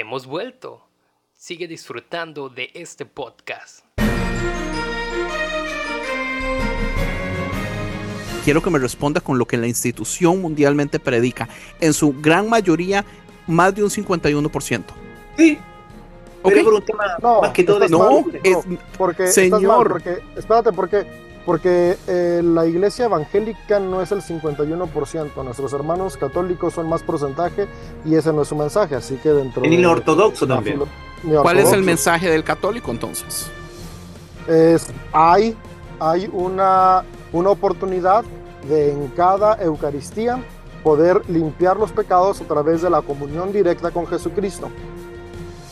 Hemos vuelto. Sigue disfrutando de este podcast. Quiero que me responda con lo que la institución mundialmente predica. En su gran mayoría, más de un 51%. Sí. Ok. Pero por un tema No, más que todo de No, es- porque estás señor. mal, porque espérate, porque porque eh, la iglesia evangélica no es el 51%, nuestros hermanos católicos son más porcentaje y ese no es su mensaje, así que dentro En el de ortodoxo también. filo- ¿Cuál es el mensaje del católico entonces? es hay hay una una oportunidad de en cada Eucaristía poder limpiar los pecados a través de la comunión directa con Jesucristo.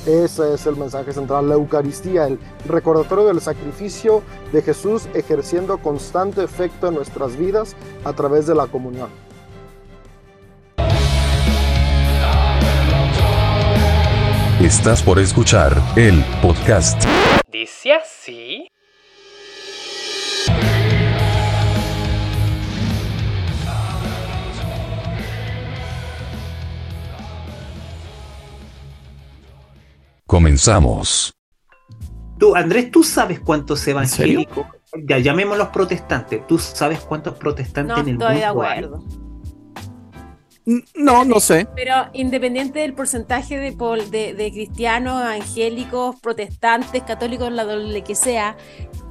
Ese es el mensaje central, la Eucaristía, el recordatorio del sacrificio de Jesús ejerciendo constante efecto en nuestras vidas a través de la comunión. Estás por escuchar el podcast. Dice así. Comenzamos. Tú, Andrés, ¿tú sabes cuántos evangélicos, ya llamémoslos protestantes, ¿tú sabes cuántos protestantes No en el estoy de mundo hay? acuerdo. No, no sé. Pero independiente del porcentaje de, de, de cristianos, evangélicos, protestantes, católicos, la doble que sea,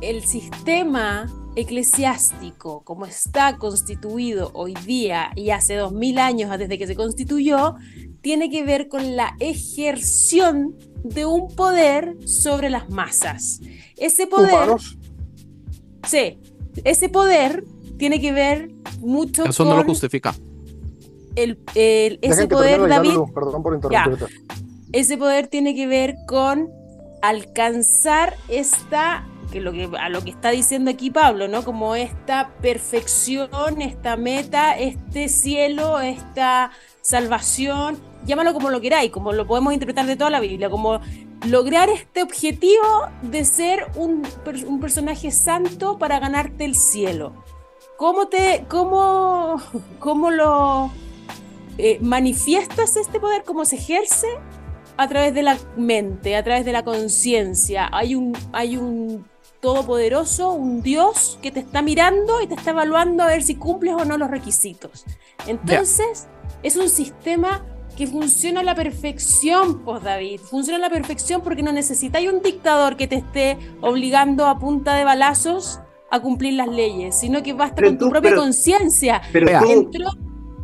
el sistema eclesiástico, como está constituido hoy día y hace dos mil años desde que se constituyó, tiene que ver con la ejerción de un poder sobre las masas. Ese poder, Humanos, sí, ese poder tiene que ver mucho Eso con no lo justifica. el, el- ese poder, David, perdón por interrumpirte. ese poder tiene que ver con alcanzar esta que lo que a lo que está diciendo aquí Pablo, ¿no? Como esta perfección, esta meta, este cielo, esta salvación, llámalo como lo queráis, como lo podemos interpretar de toda la Biblia, como lograr este objetivo de ser un, un personaje santo para ganarte el cielo. ¿Cómo te, cómo, cómo lo eh, manifiestas este poder? ¿Cómo se ejerce? a través de la mente, a través de la conciencia. Hay un, hay un todopoderoso, un Dios que te está mirando y te está evaluando a ver si cumples o no los requisitos. Entonces, es un sistema que funciona a la perfección, pues David. Funciona a la perfección porque no necesitáis un dictador que te esté obligando a punta de balazos a cumplir las leyes, sino que basta Pero con tu tú- propia conciencia. Pero tú, Entró,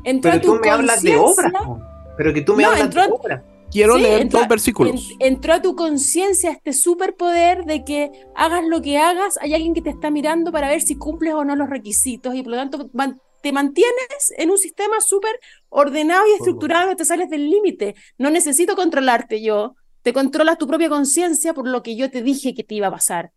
entró pero a tu tú me hablas de conciencia- obras. Pero que tú me No, hablas entró- de obras. Quiero Sí, leer entró- dos versículos. en- entró a tu conciencia este superpoder de que hagas lo que hagas, hay alguien que te está mirando para ver si cumples o no los requisitos y por lo tanto te mantienes en un sistema súper ordenado y estructurado, no te sales del límite. No necesito controlarte yo, te controlas tu propia conciencia por lo que yo te dije que te iba a pasar.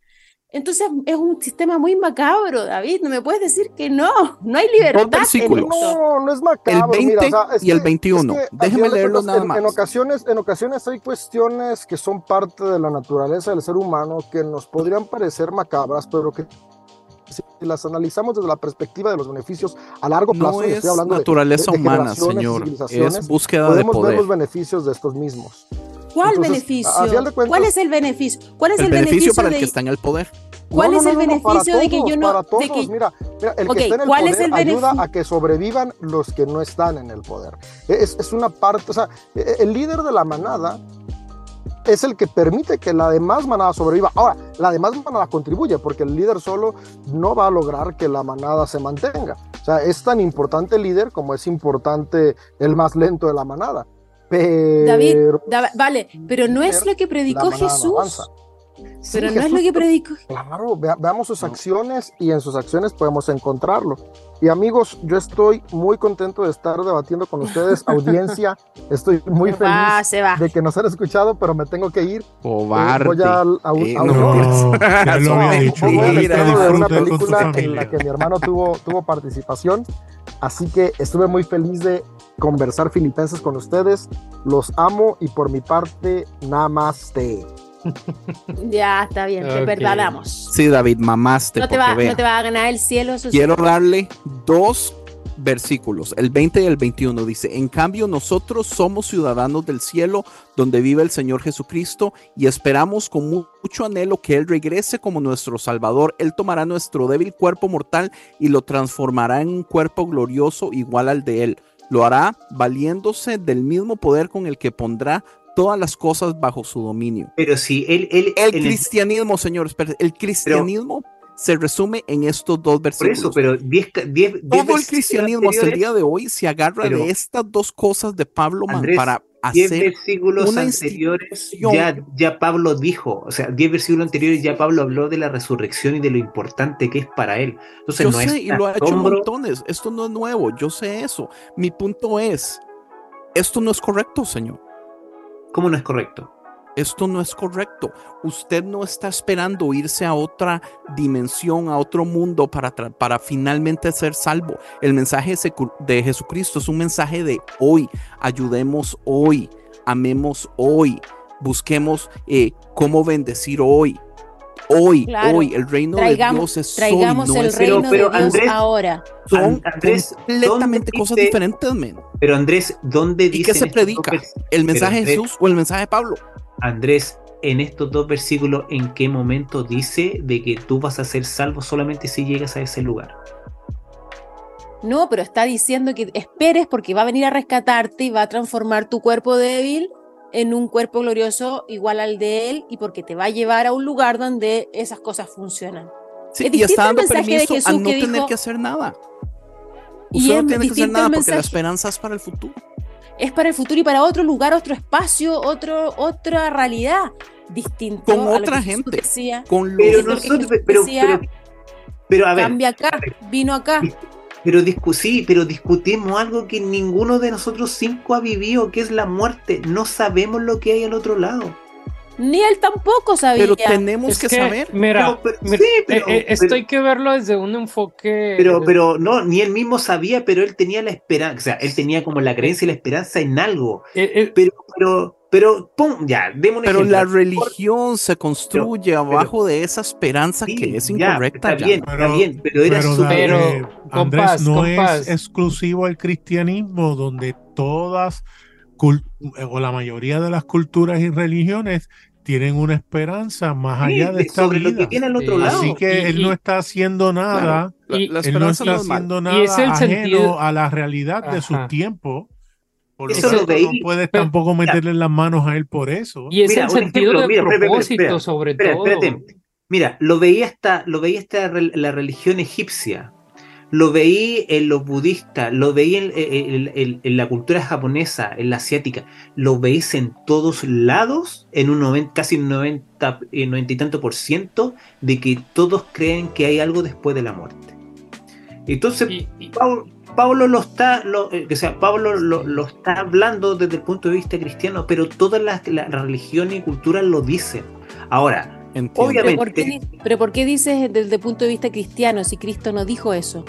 Entonces es un sistema muy macabro, David, no me puedes decir que no, no hay libertad. en esto. No, no es macabro. El 20 mira, o sea, es y el que- 21. es que, Déjeme cuentas, nada en, en más. ocasiones, en ocasiones hay cuestiones que son parte de la naturaleza del ser humano que nos podrían parecer macabras, pero que si las analizamos desde la perspectiva de los beneficios a largo plazo, No es estoy hablando de- naturaleza de, de humana, señor. Es búsqueda de podemos ver poder. los beneficios de estos mismos. ¿Cuál Entonces, beneficio? cuentas- ¿Cuál es el beneficio? ¿Cuál es El el, beneficio para el de- que está en el poder. ¿Cuál No, es no, el beneficio de que yo no Para todos, de que- mira, mira, el que está en el ¿cuál poder es el ayuda a que sobrevivan los que no están en el poder. Es, es una parte, o sea, e- el líder de la manada es el que permite que la demás manada sobreviva. Ahora, la demás manada contribuye porque el líder solo no va a lograr que la manada se mantenga. O sea, es tan importante el líder como es importante el más lento de la manada. Pero David, Da- vale, pero no es lo que predicó no Avanza. Sí, pero no es Jesús lo que predicó. Claro, vea- veamos sus acciones y en sus acciones podemos encontrarlo. Y amigos, yo estoy muy contento de estar debatiendo con ustedes, audiencia. Estoy muy Se va, feliz se va. de que nos han escuchado, pero me tengo que ir. Eh, Cobarde. voy al- a, un- Eh, a un- no, No, ya lo había No, dicho. voy de una película en la que mi hermano tuvo, tuvo participación. Así que estuve muy feliz de conversar filipenses con ustedes. Los amo y por mi parte, namaste. Ya está bien, te perdonamos. Sí, David, mamaste. No te, va, vea, no te va a ganar el cielo. eso sí. Quiero darle dos versículos, el 20 y el 21 dice, en cambio nosotros somos ciudadanos del cielo donde vive el Señor Jesucristo y esperamos con mu- mucho anhelo que Él regrese como nuestro Salvador. Él tomará nuestro débil cuerpo mortal y lo transformará en un cuerpo glorioso igual al de Él. Lo hará valiéndose del mismo poder con el que pondrá todas las cosas bajo su dominio. Pero si él, él El en cristianismo, señor, espere, el cristianismo se resume en estos dos por versículos. eso, pero 10 10 10 Todo el versículos cristianismo hasta el día de hoy se agarra Pero- de estas dos cosas de Pablo Andrés, para 10 hacer versículos una anteriores ya, ya Pablo dijo, o sea, 10 versículos anteriores ya Pablo habló de la resurrección y de lo importante que es para él. Entonces Yo no sé es y lo ha hecho montones. Esto no es nuevo, yo sé eso. Mi punto es, esto no es correcto, señor. ¿Cómo no es correcto? Esto no es correcto. Usted no está esperando irse a otra dimensión, a otro mundo para, para finalmente ser salvo. El mensaje de Jesucristo es un mensaje de hoy. Ayudemos hoy, amemos hoy, busquemos eh, cómo bendecir hoy. Hoy, Claro. hoy, el reino Traigamos- de Dios es Traigamos hoy, no el es reino pero, de Dios Andrés, ahora. son Andrés, completamente ¿dónde cosas dice- diferentes, men. Pero Andrés, ¿dónde ¿Y dice qué se predica? ¿El mensaje de Jesús o el mensaje de Pablo? Andrés, en estos dos versículos, ¿en qué momento dice de que tú vas a ser salvo solamente si llegas a ese lugar? No, pero está diciendo que esperes porque va a venir a rescatarte y va a transformar tu cuerpo débil en un cuerpo glorioso igual al de él y porque te va a llevar a un lugar donde esas cosas funcionan. Sí, Es y está dando mensaje de permiso a no que tener dijo- que hacer nada. Y Usted es no tiene que hacer distinto nada el porque la mensaje. esperanza es para el futuro. Es para el futuro y para otro lugar, otro espacio, otro, otra realidad distinto. Con a otra gente. decía, Con los Pero es lo que nosotros, pero, decía, pero, pero a ver, cambia acá, vino acá. Pero discu- sí, pero discutimos algo que ninguno de nosotros cinco ha vivido, que es la muerte. No sabemos lo que hay al otro lado. Ni él tampoco sabía. Pero tenemos Es que, que, saber. mira, Pero- pero- mira, sí, pero- eh, eh, esto pero- hay que verlo desde un enfoque. Pero, pero no, ni él mismo sabía, pero él tenía la esperanza, o sea, él tenía como la creencia y la esperanza en algo. eh, eh, Pero, pero, pero, pum, ya, demos un Pero ejemplo. la religión se construye abajo de esa esperanza Sí, que es ya, incorrecta. está ya. bien, está bien, pero era pero, su Pero, eh, Andrés, compás, no compás. es exclusivo al cristianismo, donde todas o la mayoría de las culturas y religiones tienen una esperanza más Sí, allá de de- esta sobre lo vida. que tiene al otro Sí. lado. Así que Y- él y- no está haciendo nada, La, Y- la él no está haciendo Y nada es el ajeno sentido- a la realidad de su Ajá. tiempo. Por Eso lo tanto, no puedes pero- tampoco mira. meterle las manos a él por eso. y es Mira, el sentido ejemplo, de mira, espera, espera, propósito, espera. sobre Espera, todo. espérate. Mira, lo veía hasta, lo veía hasta la religión egipcia, lo veí en los budistas, lo veí en, en- en- en la cultura japonesa, en la asiática, lo veis en todos lados, en un 90, casi un 90, eh, 90 y tanto por ciento, de que todos creen que hay algo después de la muerte. Entonces, Y- y- Pablo, Pablo lo está, lo, eh, o sea, Pablo lo, lo está hablando desde el punto de vista cristiano, pero todas las las religiones y culturas lo dicen. Ahora, Entiendo. obviamente- ¿Pero por, qué, pero ¿por qué dices desde el punto de vista cristiano si Cristo no dijo eso?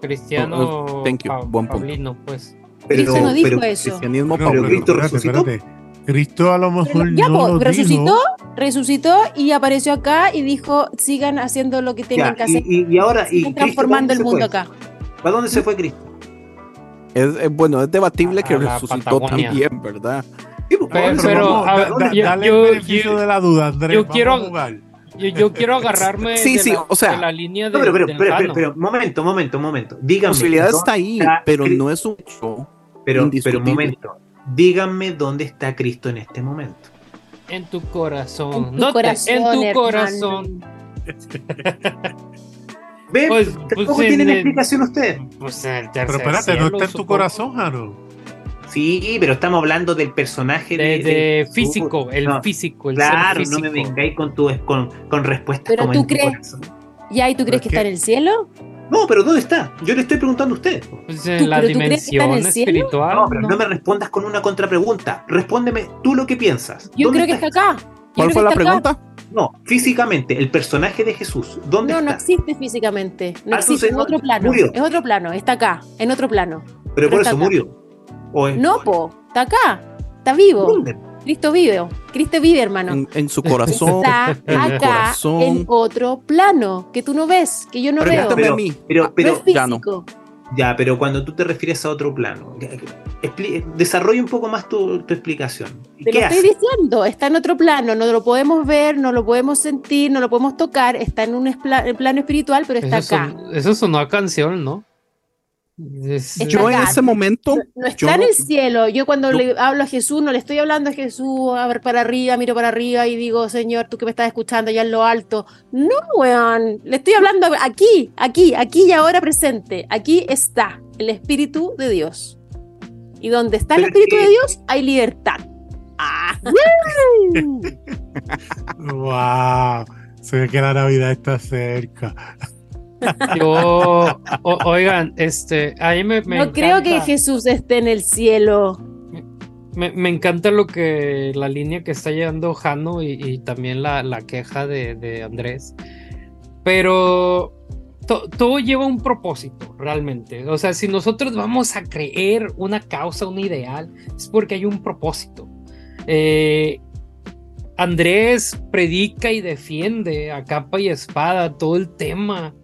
Cristiano. Oh, thank you, Pa- buen punto. Paulino, pues. pero, Cristo no dijo pero- eso. Cristianismo Pero, Pero. Cristo resucitó. espérate. Cristo a lo mejor ya, no po, lo resucitó, dijo. resucitó y apareció acá y dijo, sigan haciendo lo que tengan Ya, que hacer. y, y- y ahora, y Cristo, transformando ¿para el mundo fue? acá. ¿Para dónde se fue Cristo? Es, eh, bueno, es debatible A- que a la resucitó Patagonia. también, ¿verdad? Sí, Pero- vamos, pero, vamos, a ver, ¿dónde Da- yo- dale yo- el beneficio yo- de la duda, Andrés. yo quiero-. Yo, yo quiero agarrarme Sí, de, sí, la, o sea- de la línea de, No, pero, pero, del pero, pero, momento, momento, momento. La Díganme. posibilidad ¿dónde está ahí, está pero no es un hecho. Pero, pero, momento. Díganme dónde está Cristo en este momento. En tu corazón. En tu no te- corazón, en tu hermano. corazón. ¿Ven? Pues- Tampoco pues en tienen el- explicación ustedes. Pues en el tercer Pero espérate, no está en tu corazón, Jaro. Sí, pero estamos hablando del personaje De, de, físico, el No, físico, el Claro, no me vengáis con, tu, con, con respuestas Pero como tú en tu crees- corazón. ¿Ya? ¿Y tú crees que es está en el cielo? No, pero ¿dónde está? Yo le estoy preguntando a usted. Pues ¿Tú- en la tú crees que está en dimensión el cielo? espiritual. No, pero no. ¿no? me respondas con una contrapregunta. Respóndeme tú lo que piensas. Yo ¿Dónde creo que está acá. Yo ¿Cuál fue la acá. No, físicamente, el personaje de Jesús, ¿dónde No, no está? existe físicamente. No Ah, existe, no- otro plano. murió. Es otro plano, está acá, en otro plano. pero por eso acá. murió. ¿O es- No, po, está acá. Está vivo. ¿Dónde? Cristo vive. Cristo vive, hermano. En, en su corazón. Está en el acá, corazón. en otro plano, que tú no ves, que yo no veo. Pero- a mí. Pero, Ah, pero, no es ya no. físico. Ya, pero cuando tú te refieres a otro plano, desarrolla un poco más tu, tu explicación. ¿Y Te lo ¿Qué estoy diciendo, está en otro plano, no lo podemos ver, no lo podemos sentir, no lo podemos tocar, está en un plano espiritual, pero está Eso, acá. son- eso sonó a canción, ¿no? Es- Yo en ese momento, No, no yo está en el cielo. Yo cuando yo- le hablo a Jesús, no le estoy hablando a Jesús, a ver para arriba, miro para arriba y digo, Señor, tú que me estás escuchando allá en lo alto. No, weón. Le estoy hablando aquí, aquí, aquí y ahora presente. Aquí está el Espíritu de Dios. Y donde está el Espíritu de Dios, hay libertad. Ah. Wow, se ve que la Navidad está cerca. Yo, o- oigan, este, a mí me, me no creo que Jesús esté en el cielo. Me, me encanta lo que la línea que está llevando Jano y, y también la, la queja de, de Andrés. Pero to- todo lleva un propósito, realmente. O sea, si nosotros vamos a creer una causa, un ideal, es porque hay un propósito. Eh, Andrés predica y defiende a capa y espada todo el tema.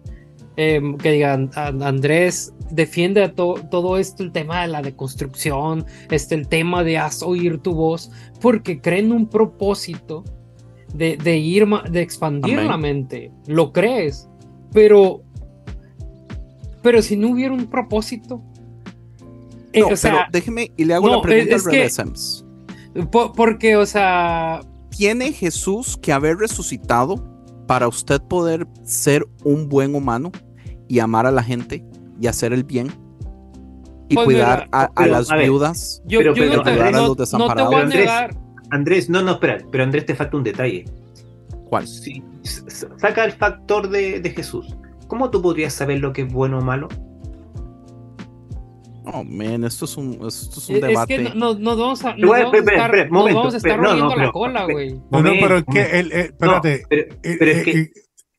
eh, que digan, An- Andrés defiende a to- todo esto, el tema de la deconstrucción, este, el tema de haz oír tu voz, porque creen un propósito de, de ir, de expandir Amén. la mente. Lo crees, pero, pero si no hubiera un propósito, eh, no, o sea, pero déjeme y le hago no, la pregunta es al revés, Ems. po- porque, o sea, ¿Tiene Jesús que haber resucitado para usted poder ser un buen humano y amar a la gente y hacer el bien? Y Pues cuidar mira, a, a pero, las a ver, viudas. yo, Pero- yo pero, no, te, ayudar a no- los no te desamparados. voy a Andrés, negar. Andrés, no, no, espera, pero Andrés te falta un detalle. ¿Cuál? Si saca el factor de, de Jesús. ¿Cómo tú podrías saber lo que es bueno o malo? Oh, man, esto es un, esto es un Es debate. que no, no- vamos a, Pero, vamos a espera, estar, espera, nos momento, vamos a estar espera, no, royendo no, la cola, güey. No, no, pero es que, eh, espérate, No, pero, pero es que. eh,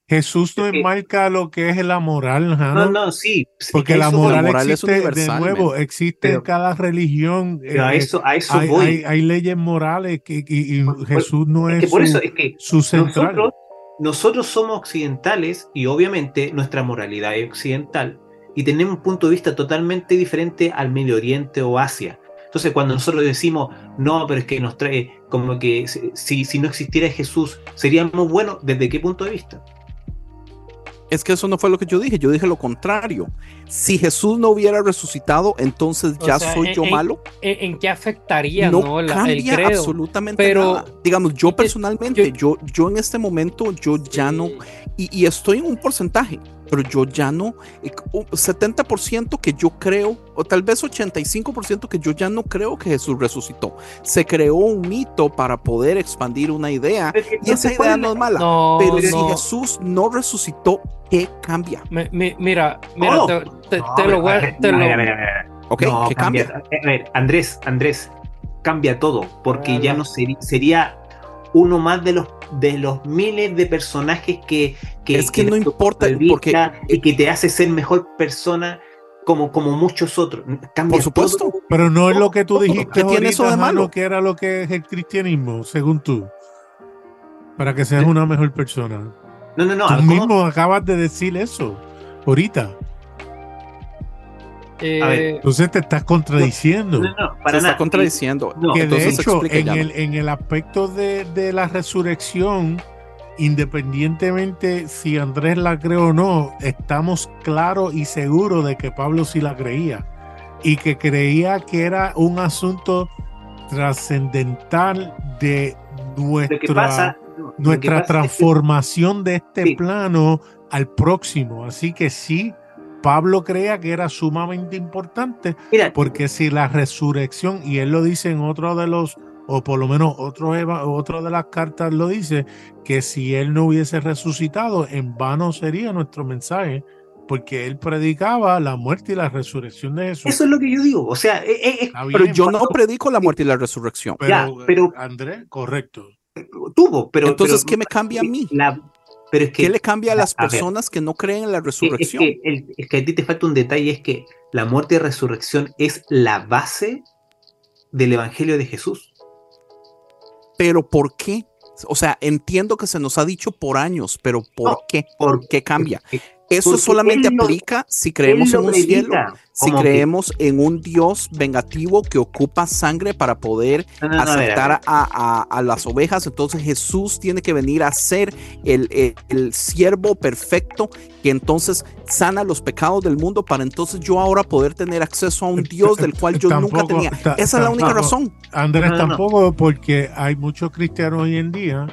Jesús no enmarca lo que es la moral, Jano, No, no, sí. porque la moral, es existe de nuevo, man. existe en cada religión. pero a eh, eso, a eso hay, voy. hay- hay leyes morales que, y, Jesús no es es, que por su, eso es que su central. nosotros, nosotros somos occidentales y obviamente nuestra moralidad es occidental y tenemos un punto de vista totalmente diferente al Medio Oriente o Asia. Entonces cuando nosotros decimos, no, pero es que nos trae como que si, si no existiera Jesús, seríamos buenos, ¿desde qué punto de vista? Es que eso no fue lo que yo dije, yo dije lo contrario. Si Jesús no hubiera resucitado, entonces O ya sea, soy en- yo malo. ¿En, en qué afectaría no no, La- el cambia credo? absolutamente Pero- nada. Digamos, yo personalmente, yo, yo en este momento, yo ya no, y, y estoy en un porcentaje, pero yo ya no, eh, un 70% que yo creo, o tal vez 85% que yo ya no creo que Jesús resucitó. Se creó un mito para poder expandir una idea, Es que y esa entonces, ¿cuál idea la- no es mala. No, pero no. si Jesús no resucitó, ¿qué cambia? Me- me- mira, mira, Oh. te, lo voy a te lo-. ¿Ok? No, ¿Qué cambia? A ver, Andrés, Andrés, cambia todo, porque ya no seri- sería uno más de los de los miles de personajes que, que Es que no importa, porque- y que te hace ser mejor persona como, como muchos otros. Cambia Por supuesto. todo. Pero no es lo que tú dijiste ¿Qué tiene eso de malo? que era lo que es el cristianismo, según tú. Para que seas una mejor persona. No, no, no. tú mismo acabas de decir eso ahorita. Eh, A ver, Entonces te estás contradiciendo. No, no, Se para está nada. contradiciendo. No, que de hecho, en el, en el aspecto de, de la resurrección, independientemente si Andrés la cree o no, estamos claros y seguros de que Pablo sí la creía. Y que creía que era un asunto trascendental de nuestra, pasa, no, nuestra pasa es que- transformación de este Sí. plano al próximo. Así que sí, Pablo creía que era sumamente importante mira, porque si la resurrección, y él lo dice en otro de los, o por lo menos otro, eva- otro de las cartas lo dice, que si él no hubiese resucitado, en vano sería nuestro mensaje, porque él predicaba la muerte y la resurrección de Jesús. eso es lo que yo digo. O sea, es- es- Está Pero yo no predico la muerte y la resurrección. pero, ya, pero- Andrés, correcto. tuvo, pero. Entonces, pero- ¿qué me cambia a mí? la- pero es que ¿Qué le cambia a las a personas que no creen en la que- es, resurrección? que, el- es que a ti te falta un detalle, es que la muerte y resurrección es la base del Evangelio de Jesús. Pero ¿por qué? O sea, entiendo que se nos ha dicho por años, pero ¿por No, qué? por- ¿Qué cambia? Es, Eso Porque solamente lo- aplica si creemos en un cielo, si como que- creemos en un Dios vengativo que ocupa sangre para poder No, no, no, a ver, a ver. aceptar a, a- a las ovejas. Entonces Jesús tiene que venir a ser el, el- el siervo perfecto que entonces sana los pecados del mundo para entonces yo ahora poder tener acceso a un Dios del cual yo nunca tenía. Esa es la única razón. Andrés, No, no, no. tampoco, porque hay muchos cristianos hoy en día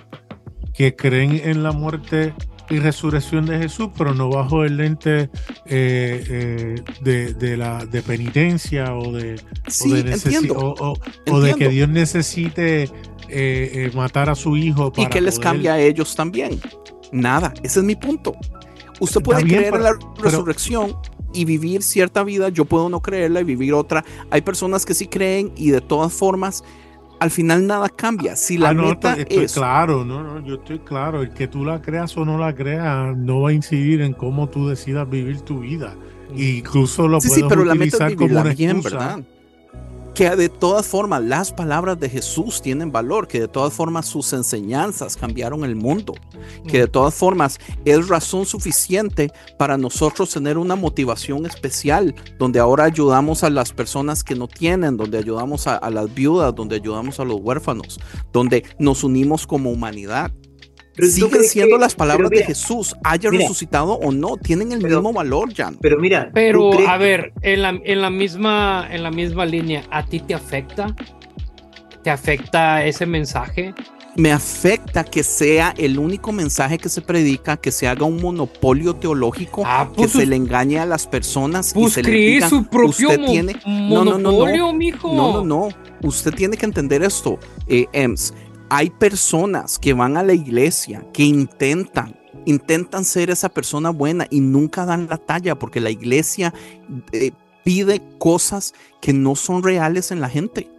que creen en la muerte y resurrección de Jesús, pero no bajo el lente eh, eh, de, de la de penitencia o de, o de necesi- entiendo. o, o- o de que. Dios necesite eh, matar a su hijo. ¿Y para qué les poder- cambia a ellos también? Nada, ese es mi punto. Usted puede bien, creer en la pero- resurrección y vivir cierta vida, yo puedo no creerla y vivir otra. Hay personas que sí creen y de todas formas, al final nada cambia. Si la Ah, no, meta estoy, es... claro, no, no, yo estoy claro. El que tú la creas o no la creas no va a incidir en cómo tú decidas vivir tu vida. Y incluso lo Sí, puedes sí, pero la meta es utilizar como una bien, excusa. ¿verdad? Que de todas formas las palabras de Jesús tienen valor, que de todas formas sus enseñanzas cambiaron el mundo, que de todas formas es razón suficiente para nosotros tener una motivación especial, donde ahora ayudamos a las personas que no tienen, donde ayudamos a, a las viudas, donde ayudamos a los huérfanos, donde nos unimos como humanidad. Pero Siguen siendo que- las palabras mira, de Jesús, haya mira. resucitado o no, tienen el Pero- mismo valor, Jan. Pero mira, ¿tú Pero, a ver, en la, en la misma, en la misma línea, ¿a ti te afecta? ¿Te afecta ese mensaje? me afecta que sea el único mensaje que se predica, que se haga un monopolio teológico, Ah, que pues, se le engañe a las personas y pues se le diga, su propio usted mo- tiene, no, no, no, no. monopolio, mijo. no, no, no, usted tiene que entender esto, eh, Ems, hay personas que van a la iglesia, que intentan, intentan ser esa persona buena y nunca dan la talla porque la iglesia eh, pide cosas que no son reales en la gente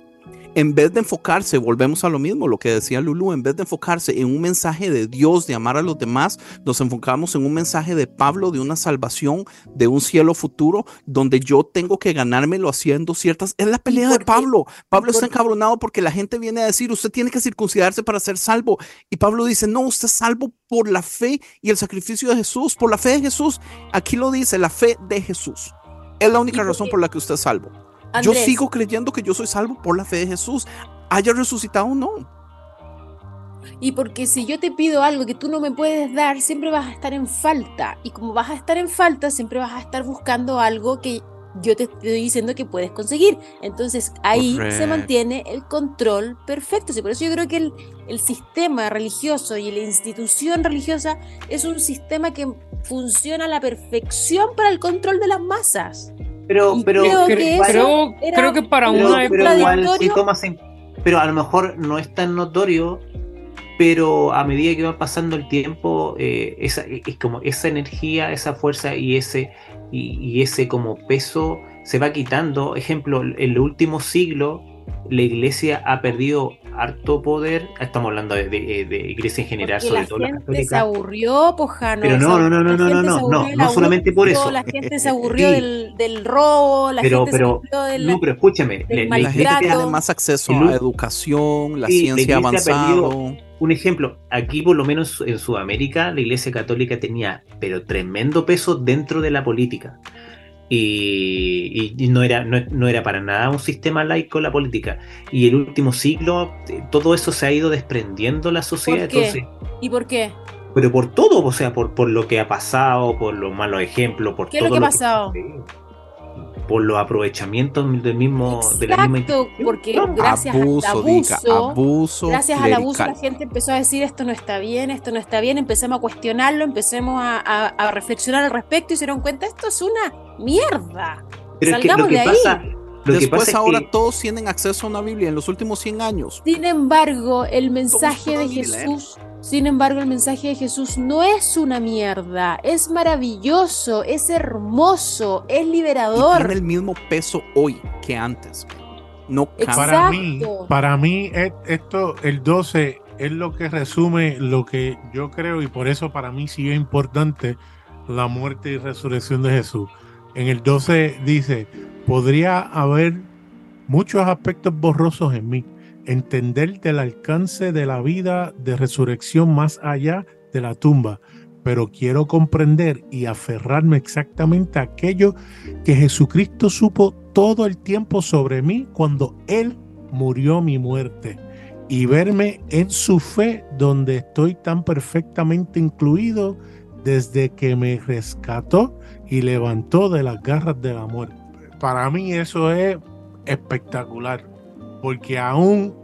en vez de enfocarse, volvemos a lo mismo, lo que decía Lulu, en vez de enfocarse en un mensaje de Dios, de amar a los demás, nos enfocamos en un mensaje de Pablo, de una salvación, de un cielo futuro, donde yo tengo que ganármelo haciendo ciertas... Es la pelea de? Pablo. Pablo está encabronado porque la gente viene a decir, usted tiene que circuncidarse para ser salvo. Y Pablo dice, no, usted es salvo por la fe y el sacrificio de Jesús, por la fe de Jesús. Aquí lo dice, la fe de Jesús. Es la única razón por la que usted es salvo. Yo sigo creyendo que yo soy salvo por la fe de Jesús. Haya resucitado o no. Y porque si yo te pido algo que tú no me puedes dar, siempre vas a estar en falta. Y como vas a estar en falta, siempre vas a estar buscando algo que yo te estoy diciendo que puedes conseguir. Entonces ahí se mantiene el control perfecto. Sí, por eso yo creo que el, el sistema religioso y la institución religiosa es un sistema que funciona a la perfección para el control de las masas. Pero, Y pero, creo Cre- que igual- eso creo, era- creo que para pero, una pero época... igual sí tomas en- pero a lo mejor no es tan notorio, pero a medida que va pasando el tiempo, eh, esa, es como esa energía, esa fuerza y ese, y, y ese como peso se va quitando. Ejemplo, en el último siglo, la iglesia ha perdido harto poder. Estamos hablando de, de- de iglesia en general, Porque sobre la todo la gente se católica. aburrió, Pojano. Pero no, no, no, no, no, no, no, no, no solamente por eso. La gente se aburrió Sí. del, del robo, la Pero, gente pero, se aburrió del... no, pero escúchame, del la- la La gente tiene más acceso el- a educación, la Sí, la ciencia ha avanzada. un ejemplo, aquí por lo menos en Sudamérica, la Iglesia Católica tenía, pero tremendo peso dentro de la política. Y, no, era, no, no era para nada un sistema laico la política. Y el último siglo, eh, todo eso se ha ido desprendiendo la sociedad. ¿Por qué? Entonces, ¿Y por qué? pero por todo, o sea, por, por lo que ha pasado, por los malos ejemplos, por ¿Qué es todo lo que ha pasado? Por los aprovechamientos del mismo, de la misma Exacto, porque gracias abuso, al diga, abuso, abuso. gracias al abuso la gente empezó a decir esto no está bien, esto no está bien, empecemos a cuestionarlo, empecemos a, a- a reflexionar al respecto y se dieron cuenta, esto es una mierda. Pero es que Salgamos lo que de ahí. pasa, lo que Después ahora que- todos tienen acceso a una Biblia en los últimos 100 años. Sin embargo, el mensaje de. Jesús, sin embargo, el mensaje de Jesús no es una mierda, es maravilloso, es hermoso, es Y liberador. tiene el mismo peso hoy que antes. No cambia. Para mí, para mí es- esto, el 12 es lo que resume lo que yo creo y por eso para mí sí es importante la muerte y resurrección de Jesús. En el 12 dice, podría haber muchos aspectos borrosos en mí, entender del alcance de la vida de resurrección más allá de la tumba, pero quiero comprender y aferrarme exactamente a aquello que Jesucristo supo todo el tiempo sobre mí cuando Él murió mi muerte. Y verme en su fe donde estoy tan perfectamente incluido desde que me rescató y levantó de las garras de la muerte. Para mí eso es espectacular, porque aún,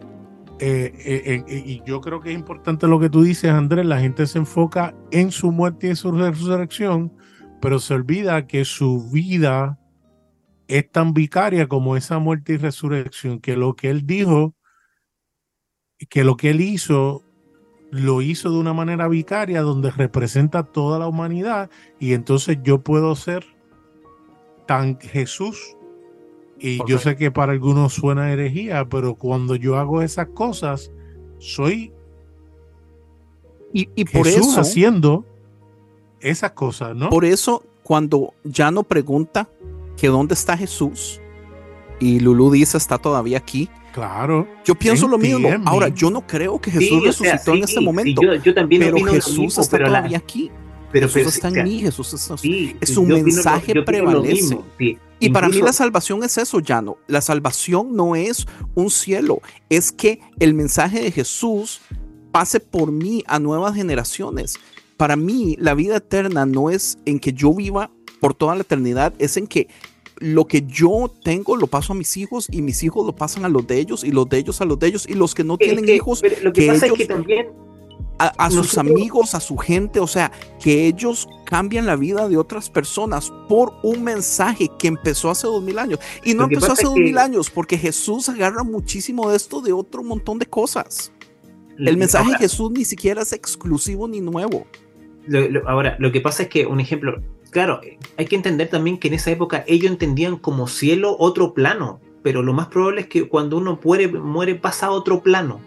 eh, eh, eh, y yo creo que es importante lo que tú dices, Andrés, la gente se enfoca en su muerte y en su resurrección, pero se olvida que su vida es tan vicaria como esa muerte y resurrección, que lo que él dijo, que lo que él hizo, lo hizo de una manera vicaria donde representa toda la humanidad y entonces yo puedo ser tan Jesús. Y yo sé que para algunos suena herejía, pero cuando yo hago esas cosas, soy y, y por Jesús eso, haciendo esas cosas, ¿no? por eso, cuando ya no pregunta que dónde está Jesús y Lulú dice está todavía aquí, Claro. yo pienso lo mismo. Ahora, yo no creo que Sí, Jesús o sea, resucitó en sí, este sí, momento, yo, yo también pero opino lo Jesús mismo, está pero la- todavía aquí. pero, Jesús pero, está o sea, en mí, Jesús está sí, es un mensaje lo prevalece. mismo, sí. Y para mí Incluso- la salvación es eso, Llano. La salvación no es un cielo, es que el mensaje de Jesús pase por mí a nuevas generaciones. Para mí la vida eterna no es en que yo viva por toda la eternidad, es en que lo que yo tengo lo paso a mis hijos y mis hijos lo pasan a los de ellos y los de ellos a los de ellos y los que no tienen que- hijos lo que, que pasa ellos- es que también a, a sus amigos, a su gente, o sea, que ellos cambian la vida de otras personas por un mensaje que empezó hace dos mil años. Y no empezó hace dos mil años, porque Jesús agarra muchísimo de esto de otro montón de cosas. El mensaje ahora, de Jesús ni siquiera es exclusivo ni nuevo. lo- lo- ahora, lo que pasa es que, un ejemplo, claro, hay que entender también que en esa época ellos entendían como cielo otro plano, pero lo más probable es que cuando uno muere, muere pasa a otro plano.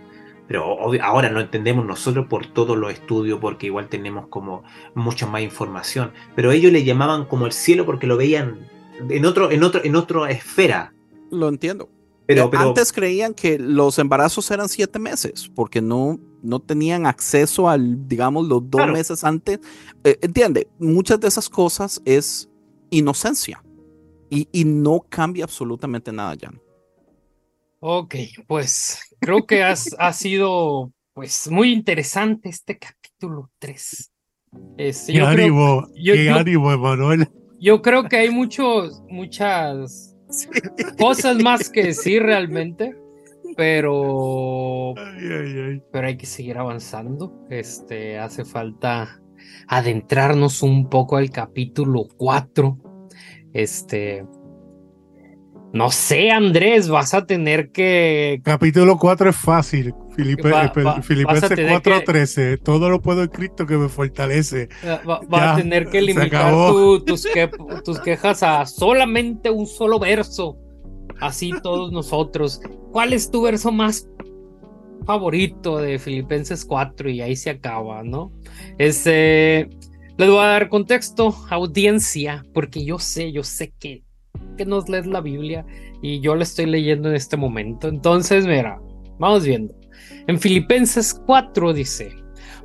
Pero obvio- ahora lo entendemos nosotros por todos los estudios, porque igual tenemos como mucha más información. Pero ellos le llamaban como el cielo porque lo veían en otro, en otro, en otra esfera. Lo entiendo. Pero, pero Antes creían que los embarazos eran siete meses, porque no, no tenían acceso al, digamos, los dos Claro. meses antes. Eh, entiende, muchas de esas cosas es inocencia y, y no cambia absolutamente nada ya. Ok, pues creo que has, ha sido pues muy interesante este capítulo 3. Este, Qué yo, creo, ánimo, yo- yo- ánimo, Emanuel. yo creo que hay muchos, muchas cosas más que decir realmente, pero, Ay, ay, ay. pero hay que seguir avanzando. Este, hace falta adentrarnos un poco al capítulo 4. Este, no sé, Andrés, vas a tener que Capítulo 4 es fácil. Filipe, Va- va- vas a Filipenses tener que- 4:13. Todo lo puedo en Cristo que me fortalece. Va, va- va Ya, a tener que limitar tu- tus, que- tus quejas a solamente un solo verso. Así todos nosotros. ¿Cuál es tu verso más favorito de Filipenses 4? Y ahí se acaba, ¿no? Este, les voy a dar contexto, audiencia, porque yo sé, yo sé que, que nos lees la Biblia y yo la estoy leyendo en este momento. Entonces, mira, vamos viendo. En Filipenses 4 dice,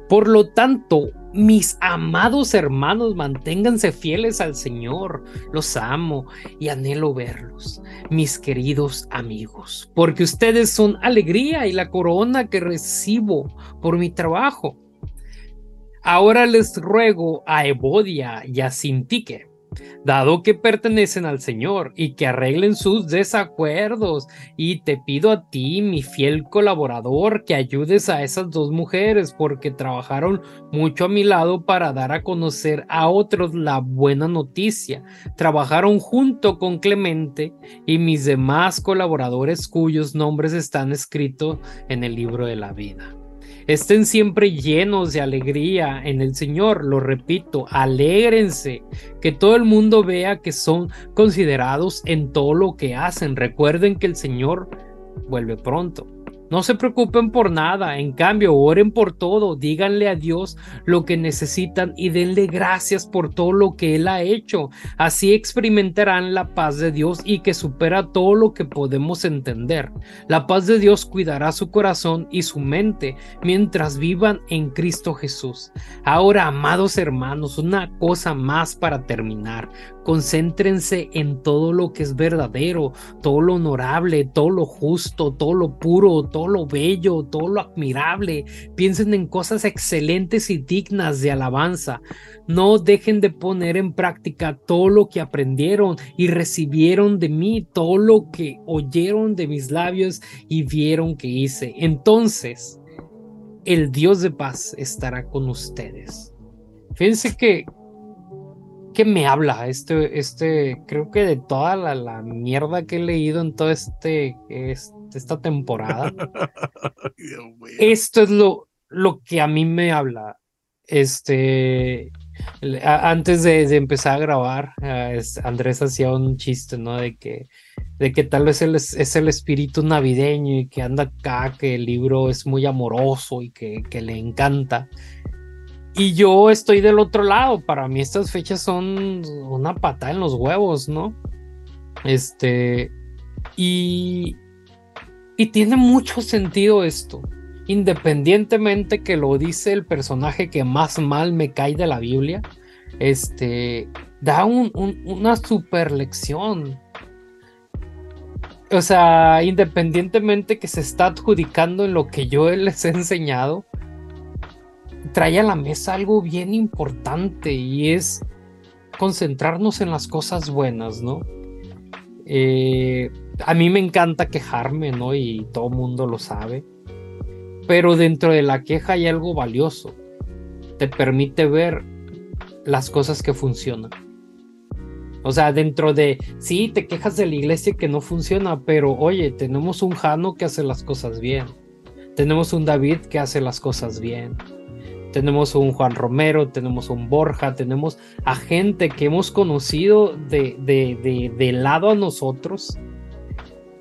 por lo tanto, mis amados hermanos, manténganse fieles al Señor. Los amo y anhelo verlos, mis queridos amigos, porque ustedes son alegría y la corona que recibo por mi trabajo. Ahora les ruego a Evodia y a Sintique, dado que pertenecen al Señor y que arreglen sus desacuerdos, y te pido a ti, mi fiel colaborador, que ayudes a esas dos mujeres porque trabajaron mucho a mi lado para dar a conocer a otros la buena noticia. Trabajaron junto con Clemente y mis demás colaboradores cuyos nombres están escritos en el libro de la vida. Estén siempre llenos de alegría en el Señor, lo repito, alégrense, que todo el mundo vea que son considerados en todo lo que hacen. Recuerden que el Señor vuelve pronto. No se preocupen por nada, en cambio, oren por todo, díganle a Dios lo que necesitan y denle gracias por todo lo que Él ha hecho. Así experimentarán la paz de Dios y que supera todo lo que podemos entender. La paz de Dios cuidará su corazón y su mente mientras vivan en Cristo Jesús. Ahora, amados hermanos, una cosa más para terminar. Concéntrense en todo lo que es verdadero, todo lo honorable, todo lo justo, todo lo puro, todo lo bello, todo lo admirable. Piensen en cosas excelentes y dignas de alabanza. No dejen de poner en práctica todo lo que aprendieron y recibieron de mí, todo lo que oyeron de mis labios y vieron que hice. Entonces, el Dios de paz estará con ustedes. Fíjense que que me habla este, este, creo que de toda la, la mierda que he leído en toda este, esta temporada. Esto es lo, lo que a mí me habla. Este, antes de, empezar a grabar, Andrés hacía un chiste, ¿no? De que, de que tal vez él es, el espíritu navideño y que anda acá, que el libro es muy amoroso y que, que le encanta. Y yo estoy del otro lado. Para mí estas fechas son una patada en los huevos, ¿no? Este. Y. Y tiene mucho sentido esto. Independientemente que lo dice el personaje que más mal me cae de la Biblia. Este. Da una super lección. O sea, independientemente que se está adjudicando en lo que yo les he enseñado trae a la mesa algo bien importante y es concentrarnos en las cosas buenas, ¿no? Eh, a mí me encanta quejarme, ¿no? Y todo mundo lo sabe. Pero dentro de la queja hay algo valioso. Te permite ver las cosas que funcionan. O sea, dentro de, sí, te quejas de la iglesia que no funciona, pero oye, tenemos un Jano que hace las cosas bien. Tenemos un David que hace las cosas bien tenemos un Juan Romero, tenemos un Borja, tenemos a gente que hemos conocido de, de, lado a nosotros,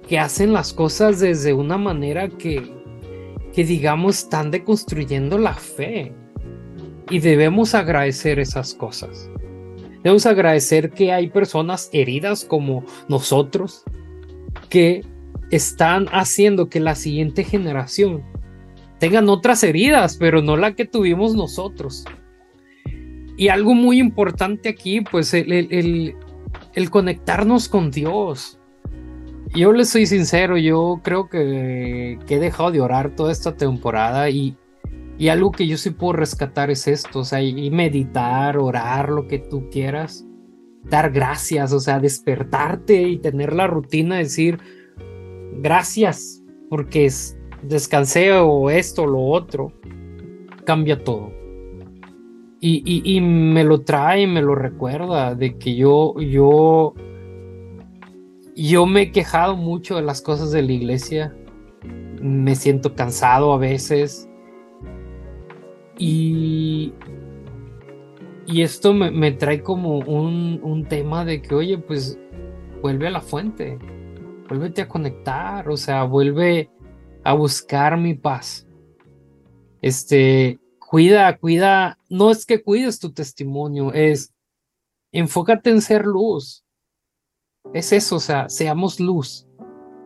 que hacen las cosas desde una manera que, que digamos están deconstruyendo la fe. Y debemos agradecer esas cosas. Debemos agradecer que hay personas heridas como nosotros que están haciendo que la siguiente generación tengan otras heridas, pero no la que tuvimos nosotros. Y algo muy importante aquí, pues el, el, conectarnos con Dios. Yo les soy sincero, yo creo que, he dejado de orar toda esta temporada y, y, algo que yo sí puedo rescatar es esto, o sea, y meditar, orar, lo que tú quieras, dar gracias, o sea, despertarte y tener la rutina de decir gracias, porque es, descansé o esto, lo otro, cambia todo. Y, me lo trae, me lo recuerda de que yo, yo, yo me he quejado mucho de las cosas de la iglesia. Me siento cansado a veces. Y, y esto me, me trae como un, un, tema de que, oye, pues vuelve a la fuente, vuélvete a conectar, o sea, vuelve, a buscar mi paz. Este, cuida, cuida, no es que cuides tu testimonio, es enfócate en ser luz. Es eso, o sea, seamos luz.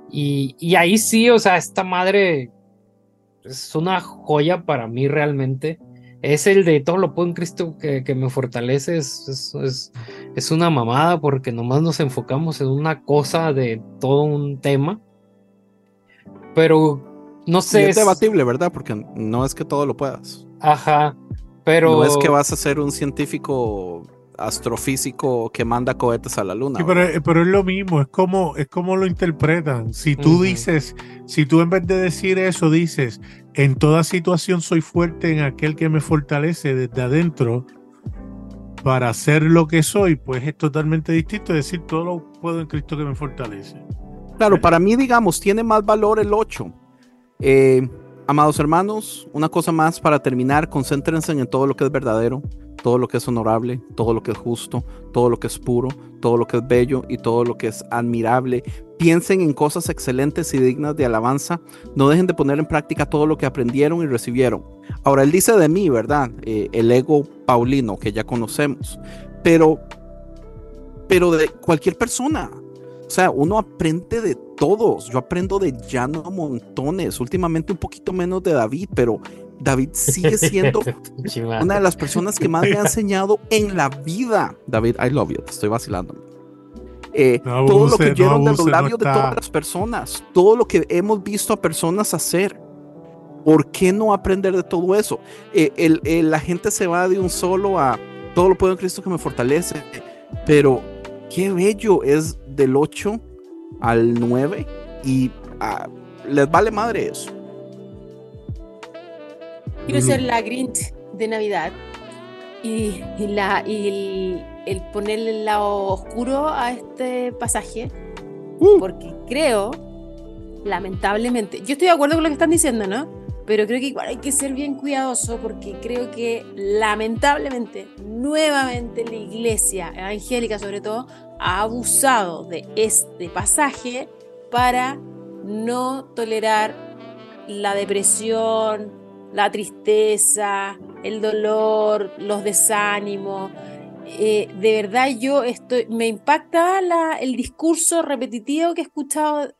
Y, y ahí sí, o sea, esta madre es una joya para mí realmente. Es el de todo lo puedo en Cristo que, que me fortalece. Es, es, es, es, una mamada porque nomás nos enfocamos en una cosa de todo un tema. Pero no sé. es debatible, ¿verdad? Porque no es que todo lo puedas. Ajá. Pero. No es que vas a ser un científico astrofísico que manda cohetes a la luna. Eh, pero, es lo mismo, es como, es como lo interpretan. Si tú dices, si tú en vez de decir eso dices, en toda situación soy fuerte en aquel que me fortalece desde adentro para ser lo que soy, pues es totalmente distinto decir todo lo puedo en Cristo que me fortalece. Claro, para mí, digamos, tiene más valor el 8 eh, amados hermanos, una cosa más para terminar, concéntrense en todo lo que es verdadero, todo lo que es honorable, todo lo que es justo, todo lo que es puro, todo lo que es bello y todo lo que es admirable. Piensen en cosas excelentes y dignas de alabanza. No dejen de poner en práctica todo lo que aprendieron y recibieron. Ahora, él dice de mí, ¿verdad? Eh, el ego paulino que ya conocemos. Pero, pero de cualquier persona. O sea, uno aprende de todos. Yo aprendo de Llano a montones. Últimamente un poquito menos de David, pero David sigue siendo una de las personas que más me ha enseñado en la vida. David, I love you. Te estoy vacilando. Eh, No todo lo abuse, que no oyeron de abuse, los no labios de está- todas las personas, todo lo que hemos visto a personas hacer. ¿Por qué no aprender de todo eso? Eh, el- el- la gente se va de un solo a todo lo puedo en Cristo que me fortalece, pero qué bello es del 8 al 9 y ah, les vale madre eso. Quiero ser la Grinch de Navidad y, y la, y el, el ponerle el lado oscuro a este pasaje, Uh. porque creo, lamentablemente, yo estoy de acuerdo con lo que están diciendo, ¿no? Pero creo que igual hay que ser bien cuidadoso porque creo que lamentablemente, nuevamente la iglesia evangélica sobre todo, ha abusado de este pasaje para no tolerar la depresión, la tristeza, el dolor, los desánimos. Eh, de verdad yo estoy, me impacta el discurso repetitivo que he escuchado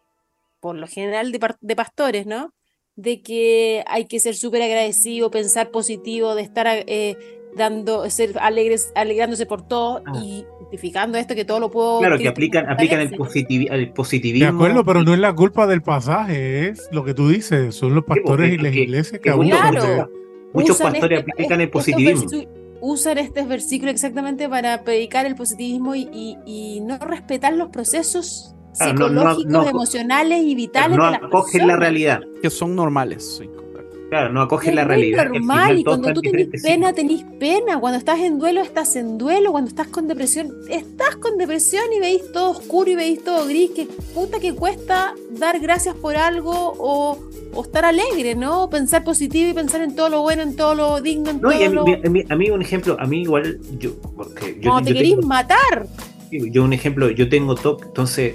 por lo general de pastores, ¿no? De que hay que ser súper agradecido, pensar positivo, de estar eh, dando, ser alegres, alegrándose por todo Ah. y justificando esto que todo lo puedo. Claro, que aplican, aplican el, positivi- el De positivismo. acuerdo, pero no es la culpa del pasaje, es lo que tú dices, son los pastores y las que- iglesias que que muchos-. Claro. de- Muchos Usan pastores este- aplican el positivismo. Usan este versículo exactamente para predicar el positivismo y, y- y no respetar los procesos No- no- psicológicos, no- emocionales y vitales no acogen la realidad. Que son normales. sí. Claro, no acogen Es la realidad. al normal y cuando tú tenés pena, tenés pena. Cuando estás en duelo, estás en duelo. Cuando estás con depresión, estás con depresión y veis todo oscuro y veis todo gris. Que puta que cuesta dar gracias por algo o, o estar alegre, ¿no? Pensar positivo y pensar en todo lo bueno, en todo lo digno, en No, y todo a mí, lo... a mí- a mí un ejemplo, a mí igual, yo, porque yo, Cuando te querís tengo- matar. yo un ejemplo, yo tengo TOC, entonces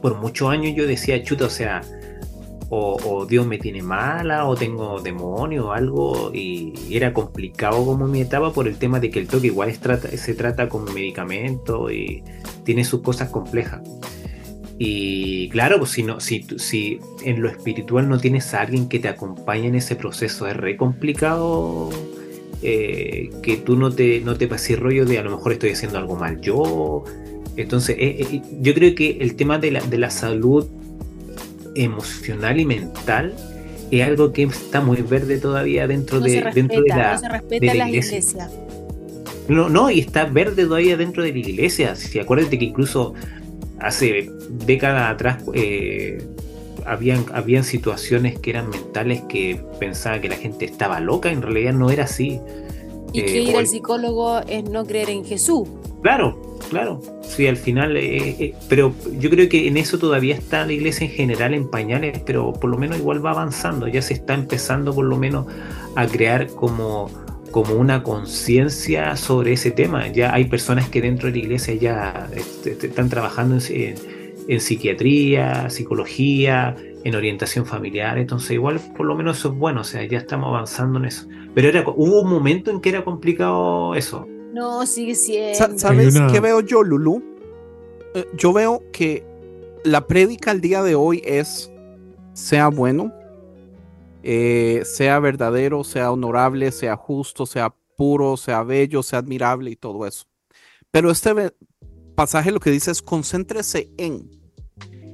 por muchos años yo decía, chuta, o sea, o, o Dios me tiene mala, o tengo demonio o algo, y era complicado como mi etapa por el tema de que el TOC igual es trata- se trata con medicamento y tiene sus cosas complejas. Y claro, pues si, no, si en lo espiritual no tienes a alguien que te acompañe en ese proceso, es re complicado eh, que tú no te, no te pases rollo de a lo mejor estoy haciendo algo mal yo. Entonces, eh, eh, yo creo que el tema de la, de la salud emocional y mental es algo que está muy verde todavía dentro, No de, se dentro de respeta, la... no se de respeta la las iglesia. iglesias. No, no, y está verde todavía dentro de la iglesia. Si acuérdate que incluso hace décadas atrás eh, habían, habían situaciones que eran mentales que pensaban que la gente estaba loca, en realidad no era así. Y Eh, que ir hoy- al psicólogo es no creer en Jesús. Claro, claro. Sí, al final, eh, eh, pero yo creo que en eso todavía está la iglesia en general en pañales, pero por lo menos igual va avanzando, ya se está empezando por lo menos a crear como, como una conciencia sobre ese tema. Ya hay personas que dentro de la iglesia ya este, este, están trabajando en, en- en psiquiatría, psicología, en orientación familiar, entonces igual por lo menos eso es bueno, o sea, ya estamos avanzando en eso. Pero era, hubo un momento en que era complicado eso. No, sigue siendo. Sa- ¿Sabes una- qué veo yo, Lulu? Eh, yo veo que la prédica al día de hoy es sea bueno, eh, sea verdadero, sea honorable, sea justo, sea puro, sea bello, sea admirable y todo eso. Pero este pasaje lo que dice es concéntrese en.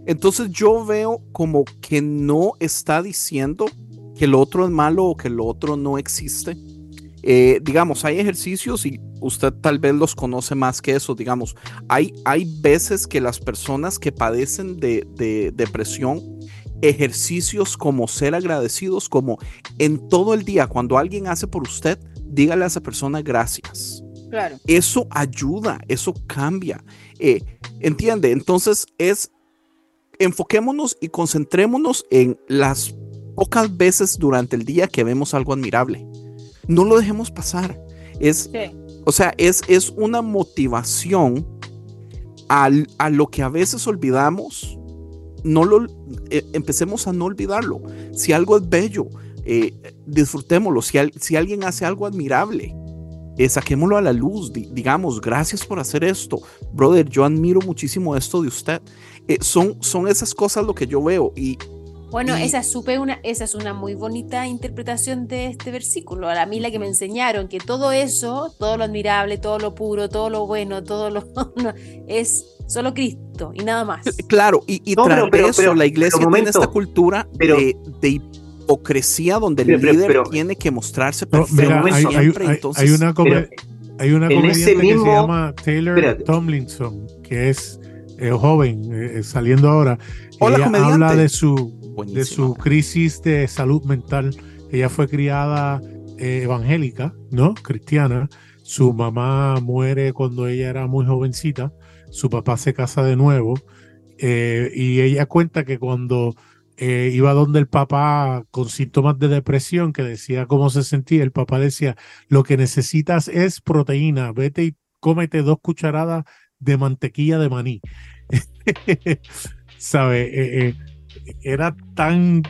Entonces yo veo como que no está diciendo que lo otro es malo o que lo otro no existe. Eh, digamos, hay ejercicios y usted tal vez los conoce más que eso, digamos, hay, hay veces que las personas que padecen de, de depresión, ejercicios como ser agradecidos, como en todo el día, cuando alguien hace por usted, dígale a esa persona gracias. Claro. Eso ayuda, eso cambia. Eh, ¿Entiende? Entonces es, enfoquémonos y concentrémonos en las pocas veces durante el día que vemos algo admirable. No lo dejemos pasar. Es, Sí. o sea, es, es una motivación al- a lo que a veces olvidamos no lo eh, empecemos a no olvidarlo. Si algo es bello, eh, disfrutémoslo. Si, al- si alguien hace algo admirable, eh, saquémoslo a la luz. di- digamos, gracias por hacer esto. Brother, yo admiro muchísimo esto de usted. Eh, son, son esas cosas lo que yo veo. Y Bueno, Y- esa, supe una, esa es una muy bonita interpretación de este versículo. A mí la que me enseñaron, que todo eso, todo lo admirable, todo lo puro, todo lo bueno, todo lo... es solo Cristo y nada más. claro, y, y No, tras pero- pero- eso, pero- la iglesia pero tiene momento. esta cultura Pero- de, de hipocresía donde el Pero- pero- líder pero- tiene que mostrarse perfecto mira, hay, hay- siempre. hay- entonces, hay una come- pero hay una en comediante ese que se mismo- llama Taylor Espérate. Tomlinson, que es eh, joven, eh, saliendo ahora. Hola, Ella comediante. habla de su, de su crisis de salud mental. Ella fue criada eh, evangélica, ¿no? Cristiana. Su mamá muere cuando ella era muy jovencita. Su papá se casa de nuevo. eh, y ella cuenta que cuando eh, iba donde el papá con síntomas de depresión, que decía cómo se sentía, el papá decía, lo que necesitas es proteína, vete y cómete dos cucharadas de mantequilla de maní. ¿Sabe? Eh, era tan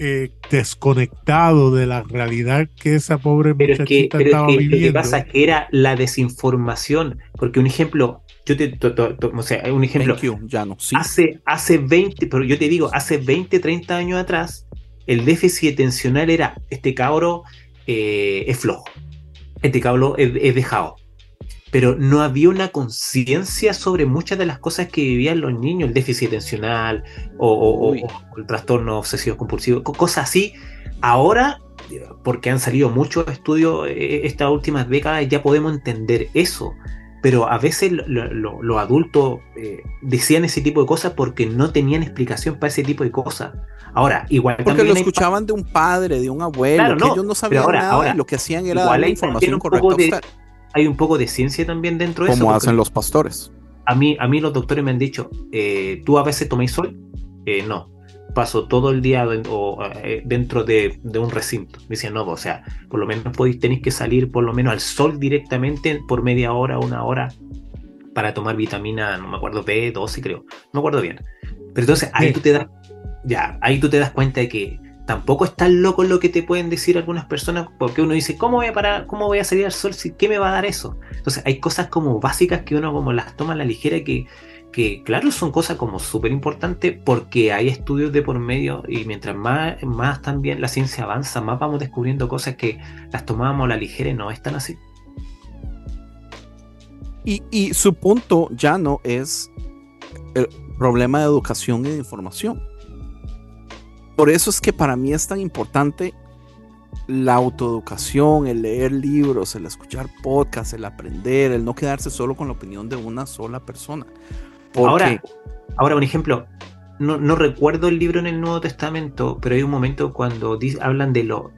eh, desconectado de la realidad que esa pobre Pero es que, muchachita pero es estaba que lo que viviendo. pasa es que era la desinformación. Porque un ejemplo, yo te, to- to- to- o sea, un ejemplo, you, ya no, sí. hace, hace 20, pero yo te digo, hace 20, 30 años atrás, el déficit atencional era, este cabro eh, es flojo, este cabro es, es dejado. Pero no había una conciencia sobre muchas de las cosas que vivían los niños, el déficit atencional o, o- o- el trastorno obsesivo compulsivo, co- cosas así. Ahora, porque han salido muchos estudios eh, estas últimas décadas, ya podemos entender eso pero a veces lo- lo- lo- los adultos eh, decían ese tipo de cosas porque no tenían explicación para ese tipo de cosas. Ahora, igual Porque lo escuchaban de un padre, de un abuelo, Claro, que no, ellos no sabían ahora- nada ahora, y lo que hacían era hay información correcta hay un poco de ciencia también dentro de eso. como hacen los pastores. A mí, a mí los doctores me han dicho, eh, ¿tú a veces tomáis sol? Eh, no. Paso todo el día o, eh, dentro de, de un recinto. Me dicen, no, o sea, por lo menos podéis, tenéis que salir por lo menos al sol directamente por media hora, una hora, para tomar vitamina, no me acuerdo, B12 creo. No me acuerdo bien. Pero entonces ahí Sí. tú te das, ya, ahí tú te das cuenta de que tampoco es tan loco lo que te pueden decir algunas personas, porque uno dice, ¿cómo voy a parar, cómo voy a salir al sol? si- ¿Qué me va a dar eso? Entonces hay cosas como básicas que uno como las toma a la ligera que, que claro, son cosas como súper importantes porque hay estudios de por medio y mientras más, más también la ciencia avanza, más vamos descubriendo cosas que las tomábamos a la ligera y no es tan así. Y, y su punto ya no es el problema de educación y de información. Por eso es que para mí es tan importante la autoeducación, el leer libros, el escuchar podcasts, el aprender, el no quedarse solo con la opinión de una sola persona. Ahora, ahora, un ejemplo, no, recuerdo el libro en el Nuevo Testamento, pero hay un momento cuando hablan de lo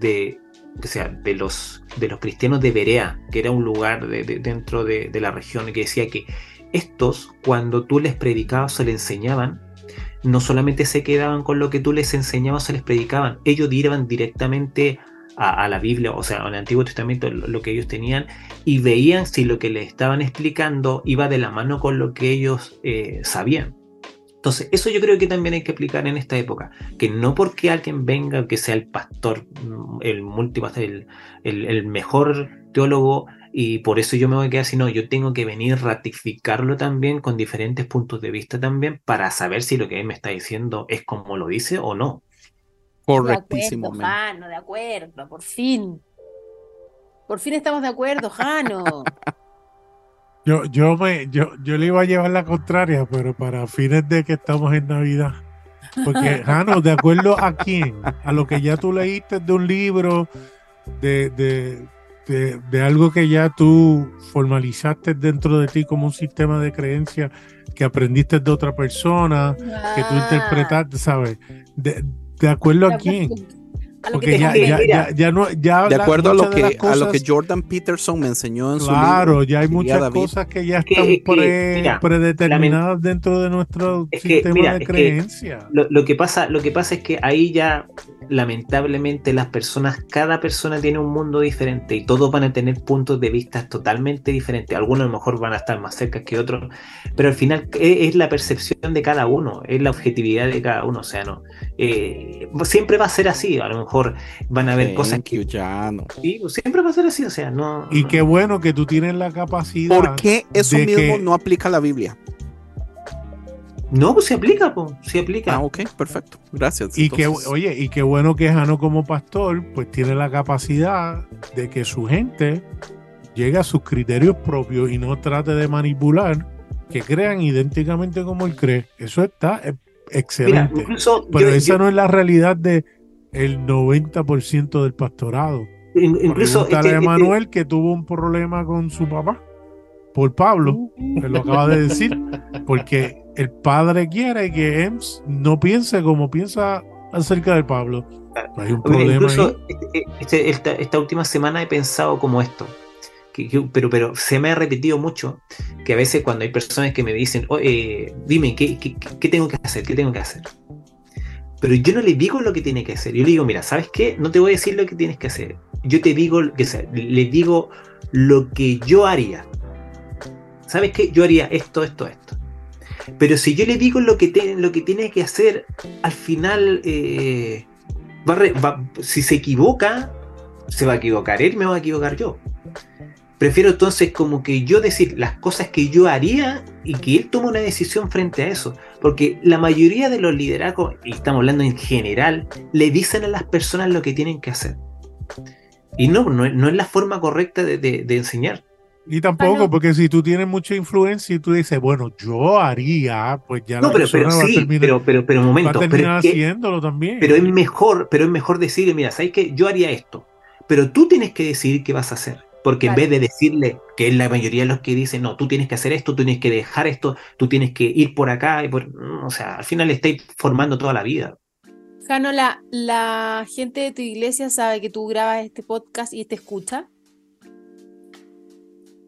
de, o sea, de los de los cristianos de Berea, que era un lugar de- de- dentro de, la región, que decía que estos, cuando tú les predicabas o les enseñaban, no solamente se quedaban con lo que tú les enseñabas o les predicaban, ellos iban directamente a, la Biblia, o sea, al Antiguo Testamento, lo, que ellos tenían, y veían si lo que les estaban explicando iba de la mano con lo que ellos eh, sabían. Entonces, eso yo creo que también hay que aplicar en esta época, que no porque alguien venga, que sea el pastor, mm, el multipastor, el mejor teólogo, y por eso yo me voy a quedar, sino yo tengo que venir a ratificarlo también con diferentes puntos de vista también para saber si lo que él me está diciendo es como lo dice o no. correctísimo. De acuerdo, Jano, de acuerdo, por fin. Por fin estamos de acuerdo, Jano. Yo, yo, me, yo, yo le iba a llevar la contraria, pero para fines de que estamos en Navidad. Porque, Jano, ¿de acuerdo a quién? A lo que ya tú leíste de un libro, de, de, de, de algo que ya tú formalizaste dentro de ti como un sistema de creencia que aprendiste de otra persona, que tú Ah, interpretaste, ¿sabes? De, de acuerdo a quién? Acuerdo. a lo Porque que te ya, conviene. ya, Mira, ya, ya no, ya De acuerdo a lo, que, a lo que Jordan Peterson me enseñó en su Claro, ya hay muchas David. cosas que ya están es que, pre- mira, predeterminadas dentro de nuestro que, sistema mira, de creencia. Lo, lo que pasa, lo que pasa es que ahí ya, lamentablemente, las personas, cada persona tiene un mundo diferente y todos van a tener puntos de vista totalmente diferentes. Algunos a lo mejor van a estar más cerca que otros, pero al final es, es la percepción de cada uno, es la objetividad de cada uno. O sea, no. eh, siempre va a ser así. A lo mejor van a haber cosas que. you, ya no. sí, pues, siempre va a ser así. O sea, no. Y qué bueno que tú tienes la capacidad. ¿Por qué eso mismo que- no aplica a la Biblia? No, pues se aplica, pues, se aplica. Ah, ok, perfecto. Gracias. Y que, oye, y qué bueno que Jano como pastor, pues tiene la capacidad de que su gente llegue a sus criterios propios y no trate de manipular, que crean idénticamente como él cree. Eso está eh, Mira, excelente. incluso. Pero yo- esa yo- no es la realidad de el 90% del pastorado. in- incluso. Este- a este- Manuel que tuvo un problema con su papá por Pablo, que lo acaba de decir, porque el padre quiere que Ems no piense como piensa acerca de Pablo. Hay un problema incluso ahí. este- este- esta, esta última semana he pensado como esto. que- que- pero, pero se me ha repetido mucho que a veces cuando hay personas que me dicen, "Oh, eh, dime, ¿qué, qué, qué tengo que hacer? ¿Qué tengo que hacer? Pero yo no le digo lo que tiene que hacer. Yo le digo, mira, ¿sabes qué? No te voy a decir lo que tienes que hacer. Yo te digo, que le digo lo que yo haría. ¿Sabes qué? Yo haría esto, esto, esto. Pero si yo le digo lo que, te- lo que tiene que hacer, al final, eh, va va- si se equivoca, se va a equivocar él, me va a equivocar yo. Prefiero entonces como que yo decir las cosas que yo haría y que él tome una decisión frente a eso. Porque la mayoría de los liderazgos, y estamos hablando en general, le dicen a las personas lo que tienen que hacer. Y no, no, es- no es la forma correcta de, de- de enseñar. Y tampoco, Bueno. porque si tú tienes mucha influencia y tú dices, bueno, yo haría, pues ya No, la pero, persona pero va a sí, terminar, pero, pero, pero va a momento. Pero terminar es, que- haciéndolo también. pero es mejor, pero es mejor decirle, mira, ¿sabes qué? Yo haría esto. Pero tú tienes que decidir qué vas a hacer. Porque en vez de decirle, que es la mayoría de los que dicen, no, tú tienes que hacer esto, tú tienes que dejar esto, tú tienes que ir por acá, y por... mm, o sea, al final estáis formando toda la vida. Jano, la, la gente de tu iglesia sabe que tú grabas este podcast y te escucha.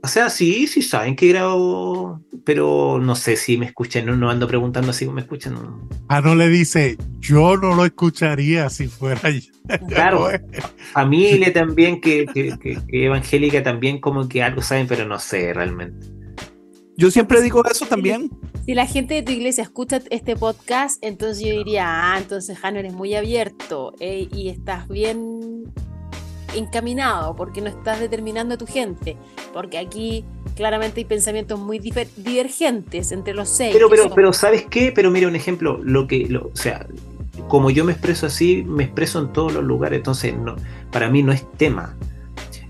O sea, sí, sí saben que grabo, pero no sé si me escuchan, no, no ando preguntando así como me escuchan. no. Ah, no le dice, yo no lo escucharía si fuera yo. Claro, familia también, que, que- que- que evangélica también como que algo saben, pero no sé realmente. Yo siempre digo eso también. Si la gente de tu iglesia escucha este podcast, entonces yo diría, ah, entonces Jano eres muy abierto eh, y estás bien encaminado porque no estás determinando a tu gente. Porque aquí claramente hay pensamientos muy divergentes entre los seis. Pero, pero, son- pero, ¿sabes qué? Pero mira, un ejemplo, lo que, lo- o sea, como yo me expreso así, me expreso en todos los lugares, entonces no, para mí no es tema.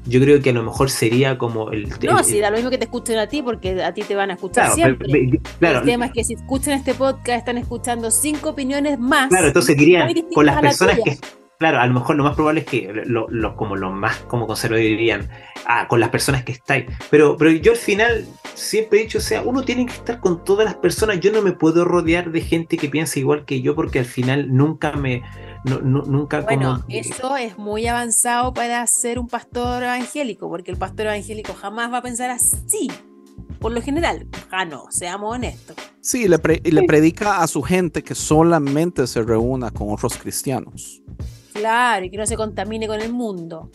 Yo creo que a lo mejor sería como el No, el- sí, da lo mismo que te escuchen a ti, porque a ti te van a escuchar claro, siempre. claro, el tema es que si escuchan este podcast, están escuchando cinco opiniones más. Claro, entonces dirían, con las la personas que, claro, a lo mejor lo más probable es que lo- lo- como los más como conservadores dirían, ah, con las personas que estáis. Pero, pero yo al final siempre he dicho, o sea, uno tiene que estar con todas las personas. Yo no me puedo rodear de gente que piensa igual que yo porque al final nunca me, no- no- nunca Bueno, como... eso es muy avanzado para ser un pastor evangélico, porque el pastor evangélico jamás va a pensar así. Por lo general, ah, no, seamos honestos. Sí, le, pre- le predica a su gente que solamente se reúna con otros cristianos. Claro, y que no se contamine con el mundo.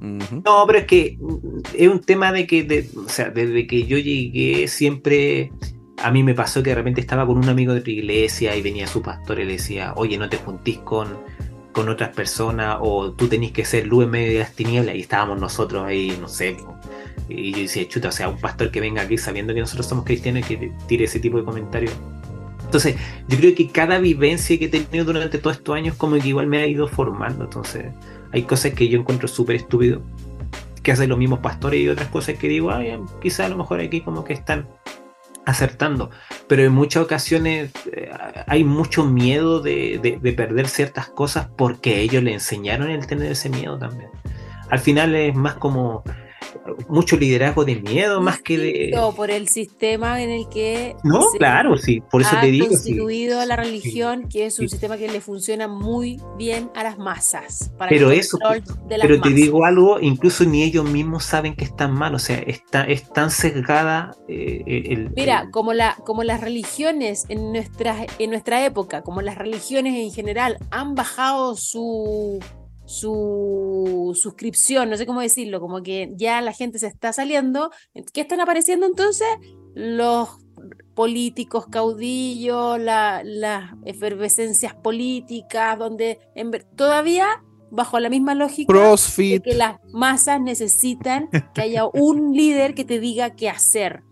No, pero es que mm, es un tema de que, de- o sea, desde que yo llegué siempre, a mí me pasó que de repente estaba con un amigo de tu iglesia y venía su pastor y le decía, oye, no te juntís con, con otras personas o tú tenés que ser luz en medio de las tinieblas y estábamos nosotros ahí, no sé. Y yo decía, chuta, o sea, un pastor que venga aquí sabiendo que nosotros somos cristianos y que tire ese tipo de comentarios. Entonces, yo creo que cada vivencia que he tenido durante todos estos años como que igual me ha ido formando. Entonces, hay cosas que yo encuentro súper estúpido que hacen los mismos pastores y otras cosas que digo, ay, quizá a lo mejor aquí como que están acertando. Pero en muchas ocasiones eh, hay mucho miedo de, de- de perder ciertas cosas porque ellos le enseñaron el tener ese miedo también. Al final es más como, mucho liderazgo de miedo más que de. Distinto por el sistema en el que No, claro, sí, por eso ha te digo. sí. constituido la religión, que es un Sí. sistema que le funciona muy bien a las masas. Para Pero el eso, control de las Pero te digo algo, incluso ni ellos mismos saben que están mal, o sea, está, es tan sesgada eh, el, Mira, el- como, la, como las religiones en nuestra, en nuestra época, como las religiones en general han bajado su, su suscripción, no sé cómo decirlo, como que ya la gente se está saliendo, ¿qué están apareciendo entonces? Los políticos caudillos, la- las efervescencias políticas, donde en ver- todavía bajo la misma lógica de CrossFit. que las masas necesitan que haya un líder que te diga qué hacer.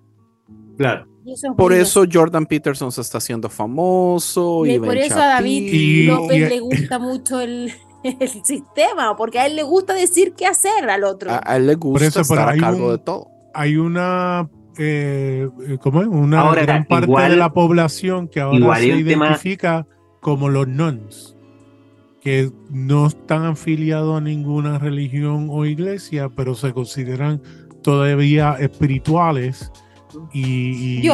Claro. Y eso es Por eso Jordan Peterson se está haciendo famoso. Y Y por eso a David Y- López y- le gusta mucho el, el sistema, porque a él le gusta decir qué hacer al otro. A, a él le gusta eso, estar a hay cargo un- de todo. Hay una, eh, eh, ¿cómo es? Una Ahora, gran parte igual- de la población que ahora se tema- identifica como los nuns, que no están afiliados a ninguna religión o iglesia, pero se consideran todavía espirituales y, y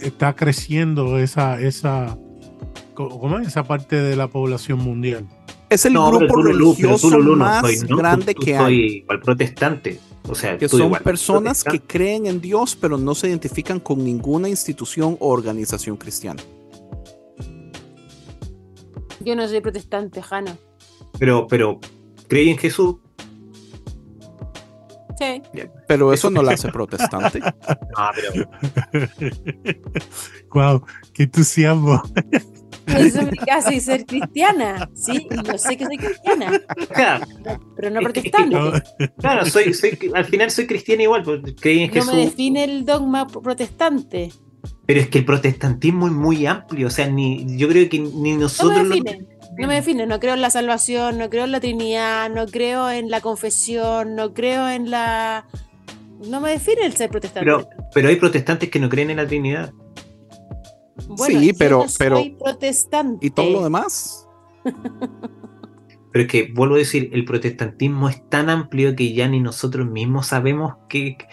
está creciendo esa, esa, ¿cómo es? esa parte de la población mundial. Es el No, grupo Lulú, religioso tú, Lulú, no más soy, ¿no? grande Tú- tú que soy hay. igual protestante. O sea, Que son igual personas que creen en Dios, pero no se identifican con ninguna institución o organización cristiana. Yo no soy protestante, Jano. Pero, pero, ¿creen en Jesús? Sí. Pero eso no la hace protestante. No, pero. wow, qué entusiasmo. Eso me casi ser cristiana, sí, y yo sé que soy cristiana, Claro, pero no protestante. claro, soy, soy, al final soy cristiano igual, porque creí en No Jesús. me define el dogma protestante. Pero es que el protestantismo es muy amplio, o sea, ni, yo creo que ni No me nosotros define. No me define, no creo en la salvación, no creo en la Trinidad, no creo en la confesión, no creo en la... No me define el ser protestante. Pero, pero hay protestantes que no creen en la Trinidad. Bueno, Sí, yo pero- no soy pero- protestante. ¿Y todo lo demás? Pero es que, vuelvo a decir, el protestantismo es tan amplio que ya ni nosotros mismos sabemos que. que-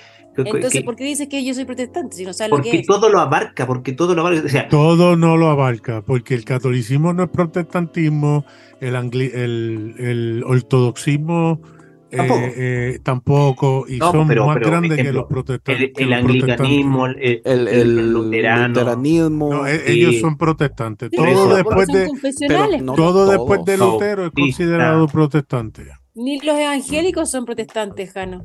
Entonces, que- ¿por qué dices que yo soy protestante si no sabes lo que porque es? todo lo abarca, porque todo lo abarca. O sea, Todo no lo abarca, porque el catolicismo no es protestantismo, el, angli- el, el ortodoxismo Tampoco. eh, tampoco, y No, son pero- más pero, grandes que los protestantes. el, que el los anglicanismo, protestantes. el, El, el luterano. luteranismo. No, e- sí. ellos son protestantes. Sí, Todo después de confesionales. pero no todo todos. después de No, Lutero es considerado protestante. Ni los evangélicos son protestantes, Jano.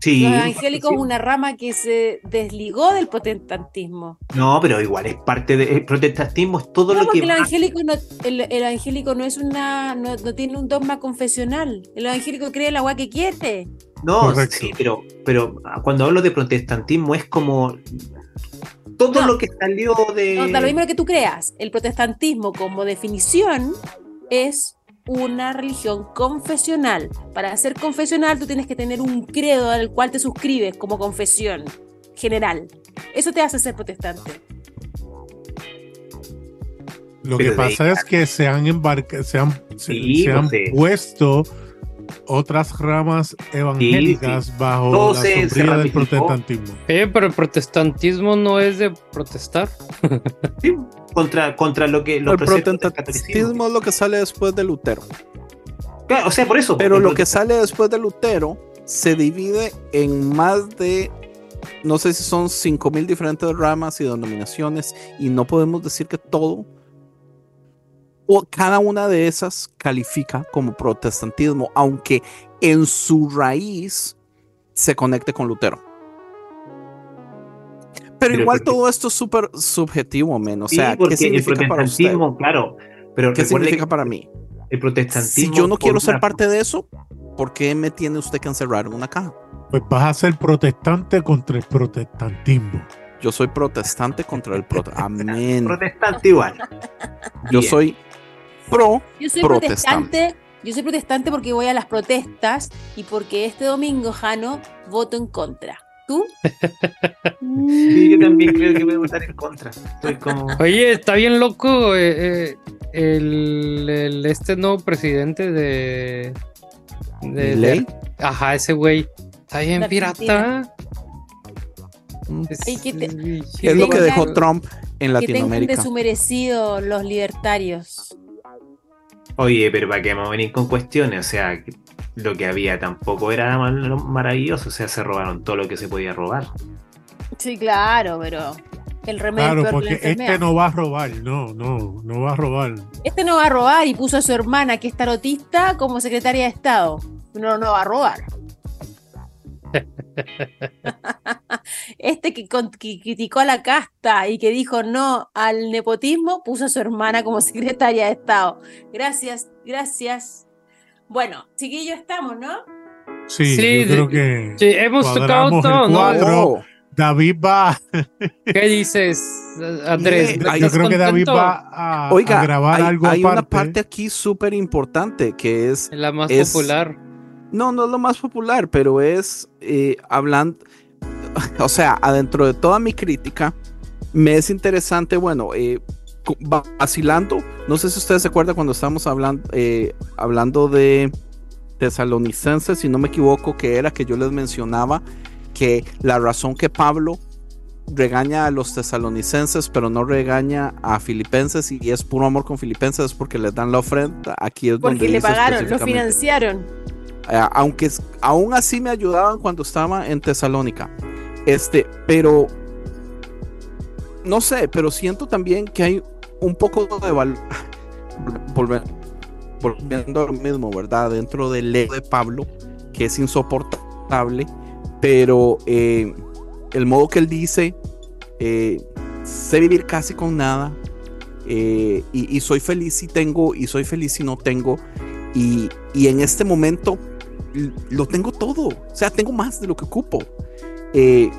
Sí, Los evangélicos sí. es una rama que se desligó del protestantismo. No, pero igual es parte del el protestantismo, es todo No, lo porque que. el va- evangélico no, el, el evangélico no es una, no, no tiene un dogma confesional. El evangélico cree en la agua que quiere. No, Correcto. sí, pero, pero cuando hablo de protestantismo es como. Todo No. lo que salió de. No, da lo mismo que tú creas. El protestantismo, como definición, es una religión confesional. Para ser confesional, tú tienes que tener un credo al cual te suscribes como confesión general. Eso te hace ser protestante. Lo Pero que pasa es que se han embarcado, se han, se- Sí, se han pues, puesto otras ramas evangélicas bajo Todo la se- del protestantismo. Eh, pero el protestantismo no es de protestar. Sí, contra, contra lo que los El protestantismo es lo que sale después de Lutero. Claro, o sea, por eso. Pero lo que sale después de Lutero se divide en más de, no sé si son 5.000 diferentes ramas y denominaciones, y no podemos decir que todo, o cada una de esas califica como protestantismo, aunque en su raíz se conecte con Lutero. Pero, Pero igual porque- todo esto es súper subjetivo, men. O Sí, sea, ¿qué porque el significa para usted? protestantismo, claro. Pero ¿Qué significa para mí? el Si protestantismo. yo no quiero ser parte de eso, ¿por qué me tiene usted que encerrar en una caja? Pues vas a ser protestante contra el protestantismo. Yo soy protestante contra el protestantismo. Amén. Protestante igual. Yo Bien. soy pro. Yo soy Protestante. protestante. Yo soy protestante porque voy a las protestas y porque este domingo, Jano, voto en contra. ¿Tú? Sí, yo también creo que voy a votar en contra. Estoy como. Oye, está bien loco eh, eh, el, el- este nuevo presidente de. de, ¿Milei? de- Ajá, ese güey. Está bien La pirata. Ay, que te- Es lo que dejó Trump en Que tengan de Latinoamérica. su merecido los libertarios. Oye, pero para qué vamos a venir con cuestiones, o sea, que lo que había tampoco era maravilloso, o sea, se robaron todo lo que se podía robar. Sí, claro, pero el remedio Claro, que porque enfermedad. este no va a robar, no, no, no va a robar. Este no va a robar y puso a su hermana, que es tarotista, como secretaria de Estado. No, no va a robar. Este que, con- que criticó a la casta y que dijo no al nepotismo, puso a su hermana como secretaria de Estado. Gracias, gracias. Bueno, chiquillos estamos, ¿no? Sí, Sí, yo creo que Sí, hemos tocado todo, ¿no? Oh, David va, ¿Qué dices, Andrés? Bien, yo ¿Estás creo que David va a, Oiga, a grabar hay, algo hay aparte. una parte aquí súper importante que es La más Es- popular. No, no es lo más popular, pero es eh, hablando, o sea, adentro de toda mi crítica, me es interesante, bueno, eh, vacilando, no sé si ustedes se acuerdan cuando estábamos hablando, eh, hablando de tesalonicenses, si no me equivoco, que era que yo les mencionaba que la razón que Pablo regaña a los tesalonicenses, pero no regaña a filipenses y es puro amor con filipenses es porque les dan la ofrenda. Aquí es donde Porque le dice pagaron, lo financiaron. Eh, aunque aún así me ayudaban cuando estaba en Tesalónica. Este, pero no sé, pero siento también que hay un poco de valor. Volviendo a lo mismo, ¿verdad? Dentro del ego de Pablo, que es insoportable, pero eh, el modo que él dice, eh, sé vivir casi con nada, eh, y, y soy feliz si tengo, y soy feliz si no tengo, y, y en este momento lo tengo todo, o sea, tengo más de lo que ocupo. Eh,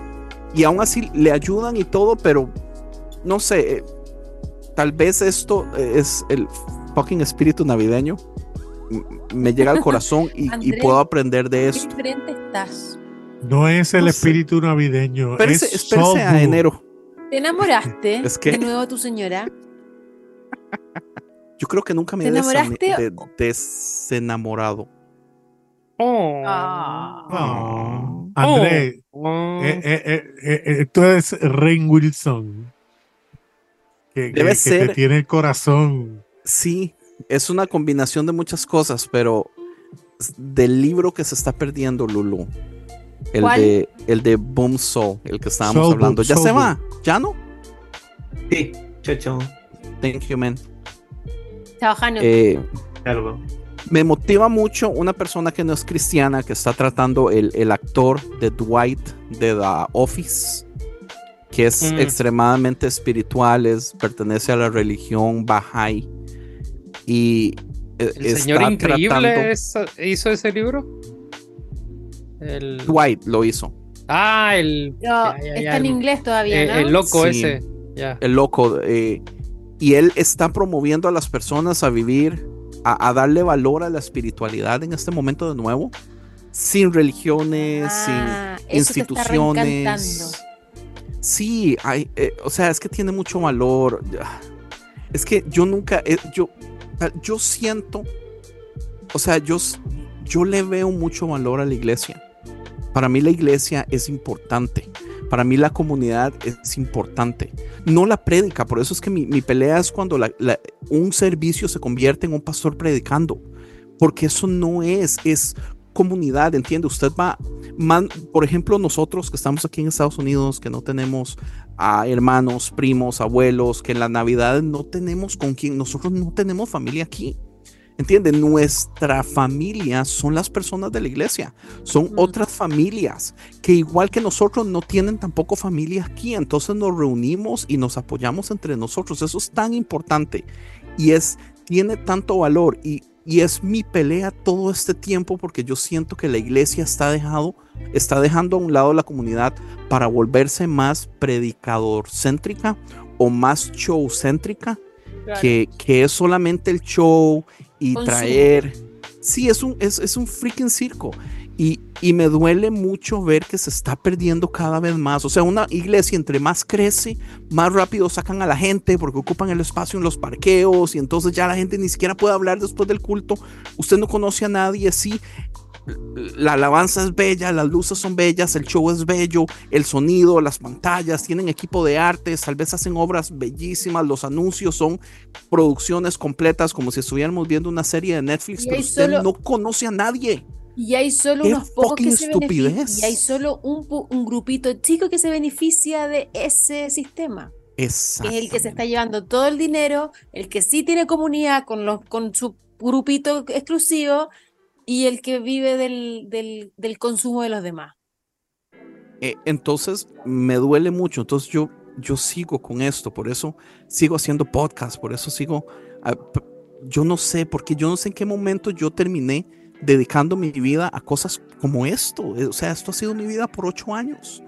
y aún así le ayudan y todo, pero no sé, eh, tal vez esto es el fucking espíritu navideño. M- Me llega al corazón y, puedo aprender de Qué esto. diferente estás. No es el No sé. espíritu navideño. Espérese, es espérese a enero. ¿Te enamoraste Es que- de nuevo de tu señora? Yo creo que nunca me ¿Te he desenamorado. Oh. Ah. Ah, Andrés, Oh. eh, eh, eh, eh, eh, esto es Rain Wilson. Que, que- Debe que ser- te tiene el corazón. Sí, es una combinación de muchas cosas, pero del libro que se está perdiendo, Lulu. El ¿Cuál? de el de Boom Soul, el que estábamos Soul hablando. Boom, ¿Ya Soul se Boom. va? ¿Ya no? Sí, chao, chao. Thank you, man. Chao, Jano. Eh, Algo. Me motiva mucho una persona que no es cristiana, que está tratando el, el actor de Dwight de The Office, que es Mm. extremadamente espiritual, es, pertenece a la religión Bahá'í. Y eh, El señor increíble tratando- es- hizo ese libro. El... Dwight lo hizo. Ah, el. No, ya, ya, está ya, en el- inglés todavía, eh, ¿no? el loco Sí. ese. El loco. eh, y él está promoviendo a las personas a vivir, a, a darle valor a la espiritualidad en este momento de nuevo, sin religiones, Ah, sin instituciones. Sí, hay, eh, o sea, es que tiene mucho valor. Es que yo nunca, eh, yo, yo siento, o sea, yo, yo le veo mucho valor a la iglesia. Para mí la iglesia es importante. Para mí la comunidad es importante. No la prédica, por eso es que mi, mi pelea es cuando la- la- un servicio se convierte en un pastor predicando. Porque eso no es, es comunidad, entiende. Usted va, man- por ejemplo, nosotros que estamos aquí en Estados Unidos, que no tenemos a hermanos, primos, abuelos, que en la Navidad no tenemos con quien, nosotros no tenemos familia aquí. ¿Entiende? Nuestra familia son las personas de la iglesia, son otras familias que igual que nosotros no tienen tampoco familia aquí, entonces nos reunimos y nos apoyamos entre nosotros. Eso es tan importante y es tiene tanto valor y, y es mi pelea todo este tiempo porque yo siento que la iglesia está dejado está dejando a un lado la comunidad para volverse más predicador céntrica o más show céntrica Claro. que, que es solamente el show y traer. Sí, es un, es, es un freaking circo. Y, y me duele mucho ver que se está perdiendo cada vez más. O sea, una iglesia entre más crece, más rápido sacan a la gente porque ocupan el espacio en los parqueos y entonces ya la gente ni siquiera puede hablar después del culto. Usted no conoce a nadie así. La alabanza es bella, las luces son bellas, el show es bello, el sonido, las pantallas, tienen equipo de artes, tal vez hacen obras bellísimas, los anuncios son producciones completas, como si estuviéramos viendo una serie de Netflix, pero usted solo- no conoce a nadie. Y hay solo ¡Qué unos pocos que se! Y hay solo un, un grupito chico que se beneficia de ese sistema. Es el que se está llevando todo el dinero, el que sí tiene comunidad con, los, con su grupito exclusivo y el que vive del, del, del consumo de los demás. Eh, entonces me duele mucho. Entonces yo, yo sigo con esto, por eso sigo haciendo podcast, por eso sigo. ah, yo no sé, porque yo no sé en qué momento yo terminé dedicando mi vida a cosas como esto. Eh, O sea, esto ha sido mi vida por ocho años.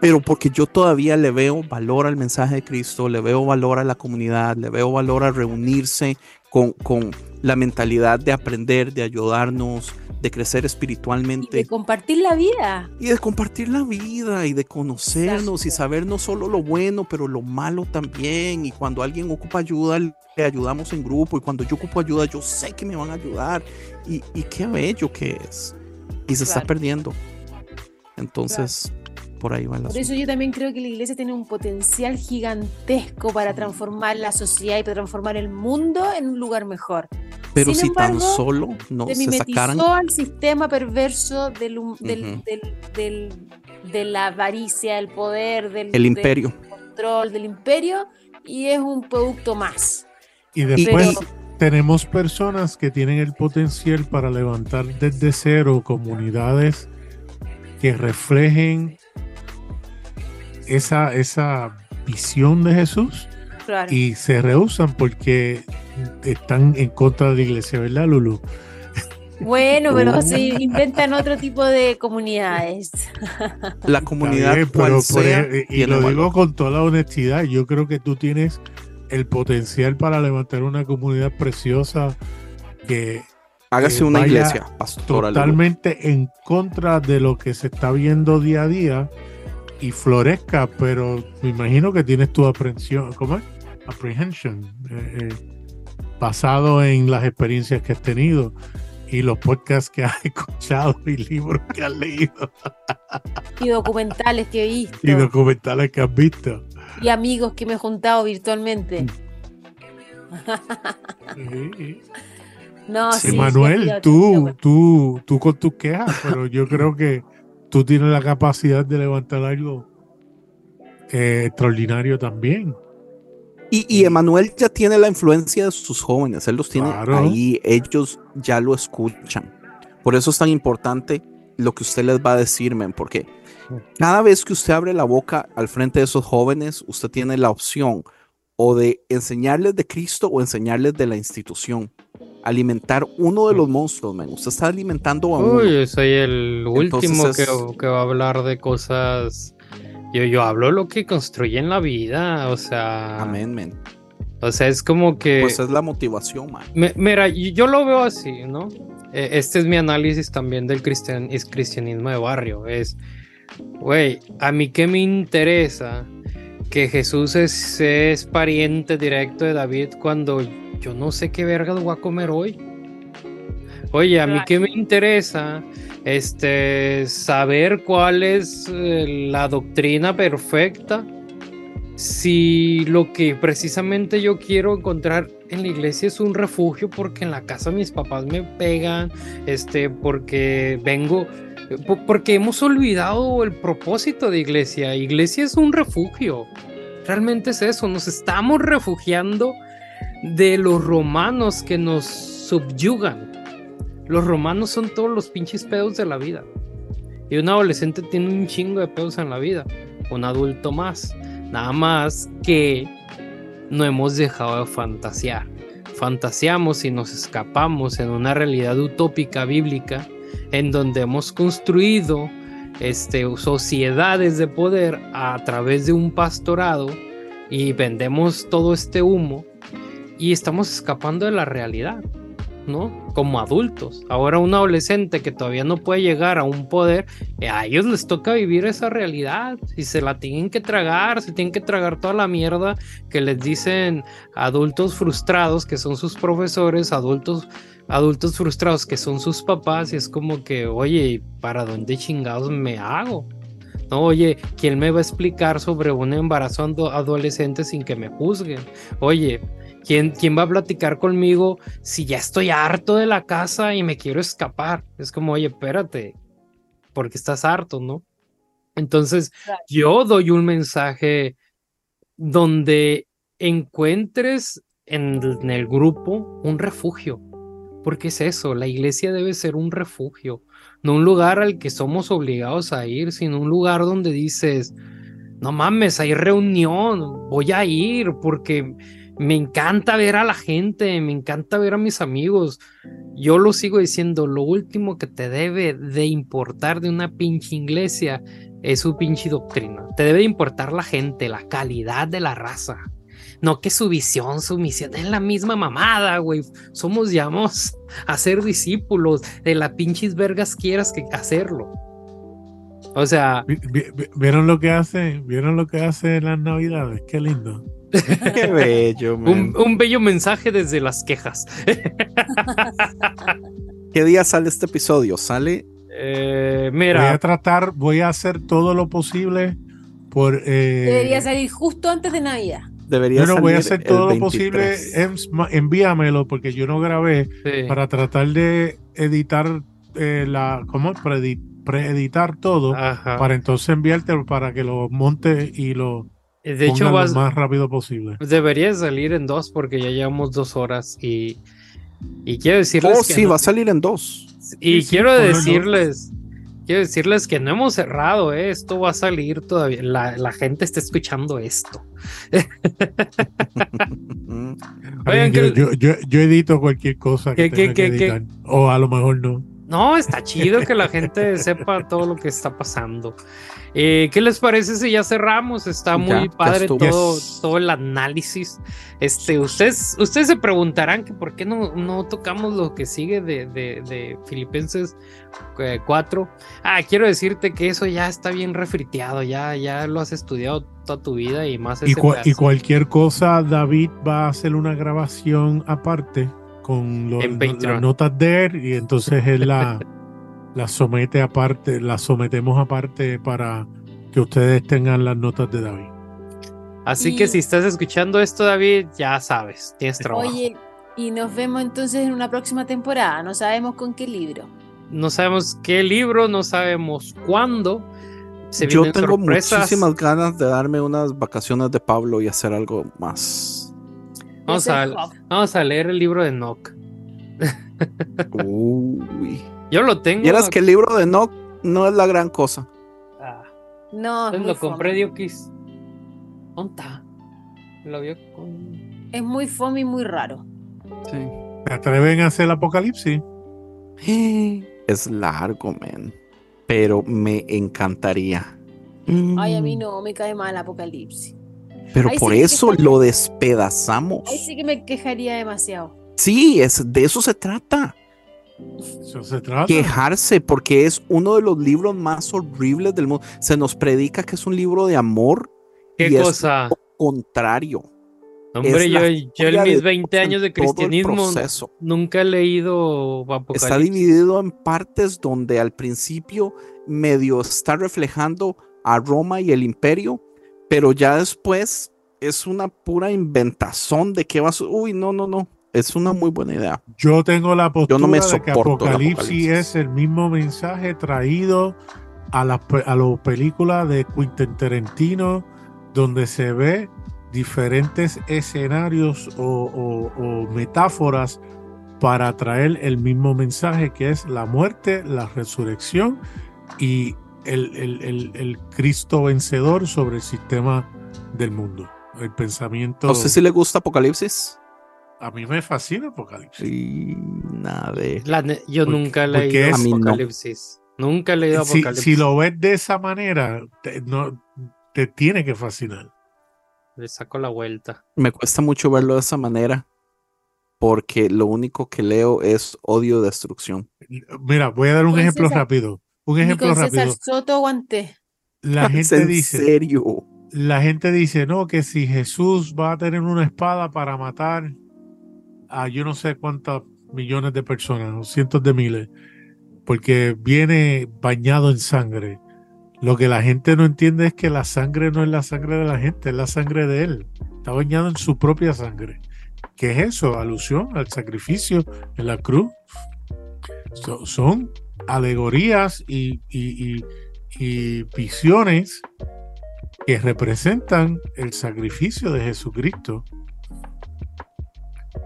Pero porque yo todavía le veo valor al mensaje de Cristo, le veo valor a la comunidad, le veo valor a reunirse con, con la mentalidad de aprender, de ayudarnos, de crecer Y espiritualmente de compartir la vida. y de compartir la vida y de conocernos y saber no solo lo bueno, pero lo malo también. Y cuando alguien ocupa ayuda, le ayudamos en grupo. Y cuando yo ocupo ayuda, yo sé que me van a ayudar. Y, y qué bello que es. Y se está perdiendo. Entonces, por ahí va el Por eso yo también creo que la iglesia tiene un potencial gigantesco para transformar la sociedad y para transformar el mundo en un lugar mejor. Pero sin si tan solo no se se sacaran. al sistema perverso del, del- del- del- de la avaricia, del poder, del, El del imperio. control, del imperio, y es un producto más. Y después Pero- tenemos personas que tienen el potencial para levantar desde cero comunidades que reflejen esa, esa visión de Jesús Claro. y se rehusan porque están en contra de la iglesia, ¿verdad, Lulu? Bueno, pero Oh. se inventan otro tipo de comunidades. La comunidad bien, cual pero por sea, ej- y lo valor. digo con toda la honestidad, yo creo que tú tienes el potencial para levantar una comunidad preciosa que Hágase eh, una iglesia, pastora. Lulu. totalmente en contra de lo que se está viendo día a día y florezca, pero me imagino que tienes tu aprensión, ¿cómo es? Apprehension, eh, eh, basado en las experiencias que has tenido y los podcasts que has escuchado y libros que has leído Y documentales que he visto. y documentales que has visto. y amigos que me he juntado virtualmente. Sí. No, Sí, sí, Emanuel, sí, sí, tú, tú, tú con tus quejas, pero yo creo que tú tienes la capacidad de levantar algo eh, extraordinario también. Y, y Emanuel ya tiene la influencia de sus jóvenes, él los tiene Claro. ahí, ellos ya lo escuchan. Por eso es tan importante lo que usted les va a decir, men, porque cada vez que usted abre la boca al frente de esos jóvenes, usted tiene la opción o de enseñarles de Cristo o enseñarles de la institución. Alimentar uno de los monstruos, men. Usted está alimentando a uno. Uy, yo soy el último que, va a hablar de cosas. Yo, yo hablo lo que construye en la vida, o sea. Amén, men. O sea, es como que. Pues es la motivación, man. Me- Mira, yo lo veo así, ¿no? Eh, Este es mi análisis también del cristian- es cristianismo de barrio. Es, güey, a mí qué me interesa que Jesús es, es pariente directo de David cuando yo no sé qué vergas voy a comer hoy. Oye, a mí qué me interesa este, saber cuál es eh, la doctrina perfecta si lo que precisamente yo quiero encontrar en la iglesia es un refugio porque en la casa mis papás me pegan, este, porque vengo, po- porque hemos olvidado el propósito de iglesia. Iglesia es un refugio. Realmente es eso, nos estamos refugiando de los romanos que nos subyugan. Los romanos son todos los pinches pedos de la vida. Y un adolescente tiene un chingo de pedos en la vida. Un adulto más. Nada más que no hemos dejado de fantasear. Fantaseamos y nos escapamos en una realidad utópica bíblica en donde hemos construido este, sociedades de poder a través de un pastorado y vendemos todo este humo y estamos escapando de la realidad. ¿no? Como adultos. Ahora un adolescente que todavía no puede llegar a un poder, eh, a ellos les toca vivir esa realidad y se la tienen que tragar, se tienen que tragar toda la mierda que les dicen adultos frustrados que son sus profesores, adultos adultos frustrados que son sus papás y es como que, oye, ¿para dónde chingados me hago? No, oye, ¿quién me va a explicar sobre un embarazo adolescente sin que me juzguen? Oye, ¿quién, ¿quién va a platicar conmigo si ya estoy harto de la casa y me quiero escapar? Es como, oye, espérate, porque estás harto, ¿no? Entonces, yo doy un mensaje donde encuentres en, en el grupo un refugio porque es eso, la iglesia debe ser un refugio, no un lugar al que somos obligados a ir, sino un lugar donde dices, no mames, hay reunión, voy a ir porque me encanta ver a la gente, me encanta ver a mis amigos. Yo lo sigo diciendo, lo último que te debe de importar de una pinche iglesia es su pinche doctrina. Te debe de importar la gente, la calidad de la raza. No que su visión, su misión es la misma mamada, güey. Somos llamados a ser discípulos de la pinches vergas quieras que hacerlo. O sea. ¿Vieron lo que hace? ¿Vieron lo que hace en las navidades? Qué lindo. Qué bello, un, un, bello mensaje desde las quejas. ¿Qué día sale este episodio? Sale. Eh, mira. Voy a tratar, voy a hacer todo lo posible por. Eh... Debería salir justo antes de Navidad debería Yo no voy a hacer todo lo posible, envíamelo porque yo no grabé para tratar de editar eh, la, ¿cómo? Preeditar todo para entonces enviarte para que lo monte y lo de hecho lo más rápido posible. Debería salir en dos porque ya llevamos dos horas y, y quiero decirles oh, sí, va a salir en dos. Y quiero decirles, quiero decirles que no hemos cerrado, ¿eh? esto va a salir todavía. La, gente está escuchando esto. yo, edito cualquier cosa que, tenga que, editar. o a lo mejor no. No, está chido que la gente sepa todo lo que está pasando. Eh, ¿Qué les parece si ya cerramos? Está muy padre todo, todo el análisis. Este, ustedes, ustedes se preguntarán que por qué no, no tocamos lo que sigue de, de, Filipenses 4. Eh, ah, quiero decirte que eso ya está bien refriteado, ya, ya lo has estudiado toda tu vida y más. Y, y cualquier cosa, David va a hacer una grabación aparte con las notas de él y entonces él la... la somete aparte, la sometemos aparte para que ustedes tengan las notas de David. Así que si estás escuchando esto, David, ya sabes, tienes trabajo. Oye, y nos vemos entonces en una próxima temporada. No sabemos con qué libro. No sabemos qué libro, no sabemos cuándo. Yo tengo muchísimas ganas de darme unas vacaciones de Pablo y hacer algo más. Vamos a, vamos a leer el libro de Nock. Uy. Yo lo tengo. Vieras que el libro de Nock no es la gran cosa. Ah. No. lo compré Diokis. ¿Dónde Lo vio con. Es muy fome y muy raro. Sí. ¿Me atreven a hacer el apocalipsis? Es largo, man. Pero me encantaría. Ay, a mí mm. no, me cae mal el apocalipsis. Pero por eso lo despedazamos. Ahí sí que me quejaría demasiado. Sí, es, de eso se trata. Quejarse porque es uno de los libros más horribles del mundo. Se nos predica que es un libro de amor. ¿Qué cosa? Es lo contrario. Hombre, yo, en mis 20 años de cristianismo nunca he leído Apocalipsis. Está dividido en partes donde al principio medio está reflejando a Roma y el imperio, pero ya después es una pura inventazón de qué va a... Uy, no, no, no es una muy buena idea. Yo tengo la postura de que Apocalipsis, es el mismo mensaje traído a las a películas de Quentin Tarantino, donde se ve diferentes escenarios o, metáforas para traer el mismo mensaje que es la muerte, la resurrección y el, el Cristo vencedor sobre el sistema del mundo. El pensamiento. No sé si le gusta Apocalipsis. A mí me fascina Apocalipsis. Sí, nada yo nunca he leído Apocalipsis. Nunca he leído Apocalipsis. Si, lo ves de esa manera, te, no, te tiene que fascinar. Le saco la vuelta. Me cuesta mucho verlo de esa manera. porque lo único que leo es odio y destrucción. Mira, voy a dar un Con ejemplo rápido. Un ejemplo con César rápido. Soto aguanté. La ¿Es gente en dice, serio? la gente dice, no, que si Jesús va a tener una espada para matar a yo no sé cuántos millones de personas, o cientos de miles, porque viene bañado en sangre. Lo que la gente no entiende es que la sangre no es la sangre de la gente, es la sangre de él. Está bañado en su propia sangre. ¿Qué es eso? Alusión al sacrificio en la cruz. So- son alegorías y, y- y- y visiones que representan el sacrificio de Jesucristo.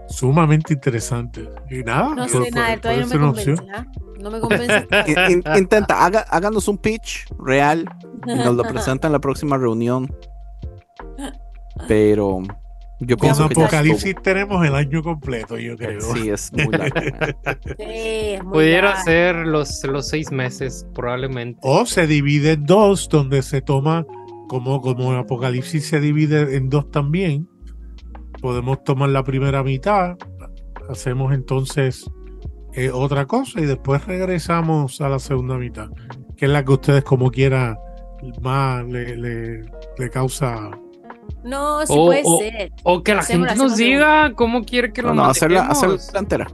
Sumamente interesante. Y nada, No sé nada, todavía no puede me convence. ¿ah? No me convence. In- in- intenta, haga- háganos un pitch real y nos lo presenta en la próxima reunión. Pero yo Con pienso que ya Apocalipsis tenemos el año completo, yo creo. Sí, es muy largo. Sí, Pudiera ser los, los seis meses, probablemente. O se divide en dos, donde se toma, como, como el Apocalipsis se divide en dos también, podemos tomar la primera mitad, hacemos entonces eh, otra cosa y después regresamos a la segunda mitad, que es la que ustedes como quiera más le, le- le causa... No, sí O- puede o- ser. O que la Hacemos- gente nos diga cómo quiere que No, lo no, hacerla, manejemos. hacerla entera.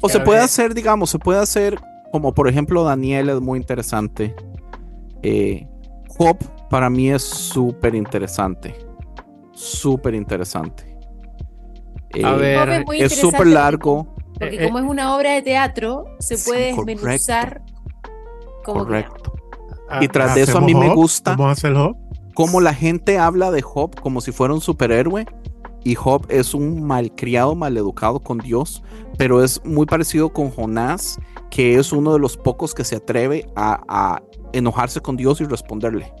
O se puede hacer, digamos, se puede hacer, como por ejemplo Daniel es muy interesante. Eh, Job para mí es súper interesante. Súper interesante. A Eh, ver, es súper largo, Porque Eh, como es una obra de teatro, se puede correcto. desmenuzar como correcto. Ah, Y tras de eso a mí ¿Hacemos me gusta ¿Vamos a hacer Job? Cómo la gente habla de Job como si fuera un superhéroe. Y Job es un malcriado, maleducado con Dios, pero es muy parecido con Jonás, que es uno de los pocos que se atreve a, a enojarse con Dios y responderle.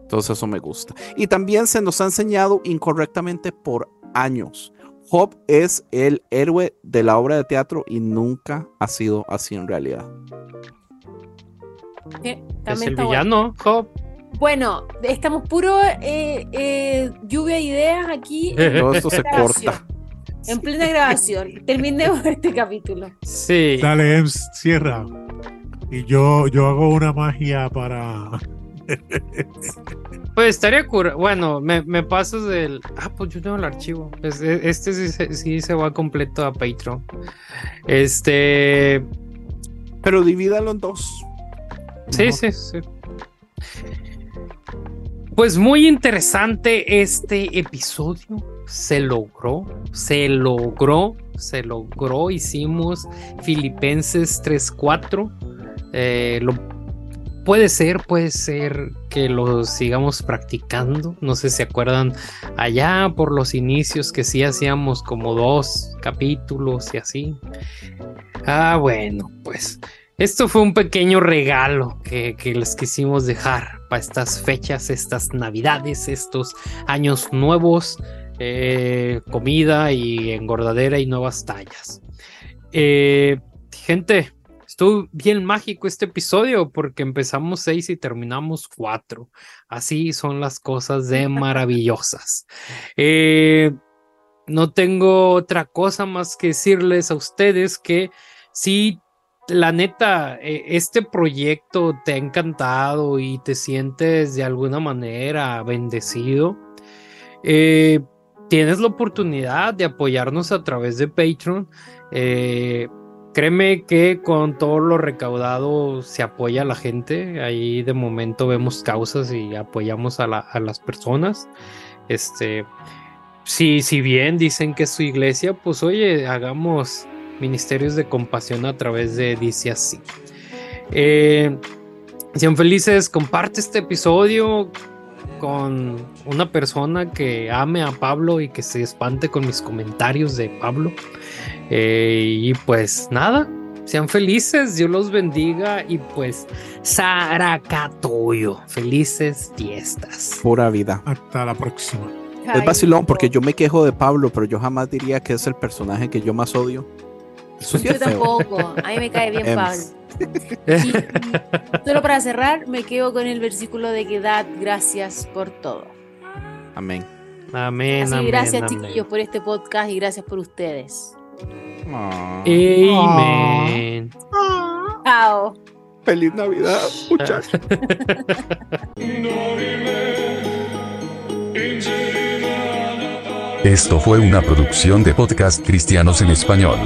Entonces eso me gusta. Y también se nos ha enseñado incorrectamente por años. Job es el héroe de la obra de teatro y nunca ha sido así en realidad. Sí, es también el villano, Job. Bueno, estamos puro eh, eh, lluvia de ideas aquí. Todo esto se corta. En plena grabación. Terminemos este capítulo. Sí. Dale, Ems, cierra. Y yo, yo hago una magia para... Pues estaría cura. Bueno, me, me pasas del. Ah, pues yo tengo el archivo. Pues, e- este sí, se- sí se va completo a Patreon. Este. Pero divídalo en dos. Sí, Mejor. sí, sí. Pues muy interesante este episodio. Se logró, se logró, se logró. Hicimos Filipenses 3.4. Eh, lo puede ser, puede ser que lo sigamos practicando. No sé si se acuerdan allá por los inicios que sí hacíamos como dos capítulos y así. Ah, bueno, pues esto fue un pequeño regalo que, que les quisimos dejar para estas fechas, estas navidades, estos años nuevos, eh, comida y engordadera y nuevas tallas. Eh, gente, estuvo bien mágico este episodio porque empezamos seis y terminamos cuatro. Así son las cosas de maravillosas. Eh, no tengo otra cosa más que decirles a ustedes que si la neta, eh, este proyecto te ha encantado y te sientes de alguna manera bendecido, eh, tienes la oportunidad de apoyarnos a través de Patreon. Eh, créeme que con todo lo recaudado se apoya a la gente. Ahí de momento vemos causas y apoyamos a las personas. Este, si, si bien dicen que es su iglesia, pues oye, hagamos ministerios de compasión a través de Dice así. Eh, sean felices, comparte este episodio con una persona que ame a Pablo y que se espante con mis comentarios de Pablo. Eh, y pues nada, sean felices, Dios los bendiga y pues Saracatoyo, felices fiestas. Pura vida. Hasta la próxima. Es vacilón porque yo me quejo de Pablo, pero yo jamás diría que es el personaje que yo más odio. Yo tampoco. A mí me cae bien Em. Pablo. Y, solo para cerrar, me quedo con el versículo de que dad gracias por todo. Amén. Amén, Así, amén, gracias amén. chiquillos por este podcast y gracias por ustedes. Amen. Chao. feliz Navidad, muchachos. Esto fue una producción de podcast cristianos en español.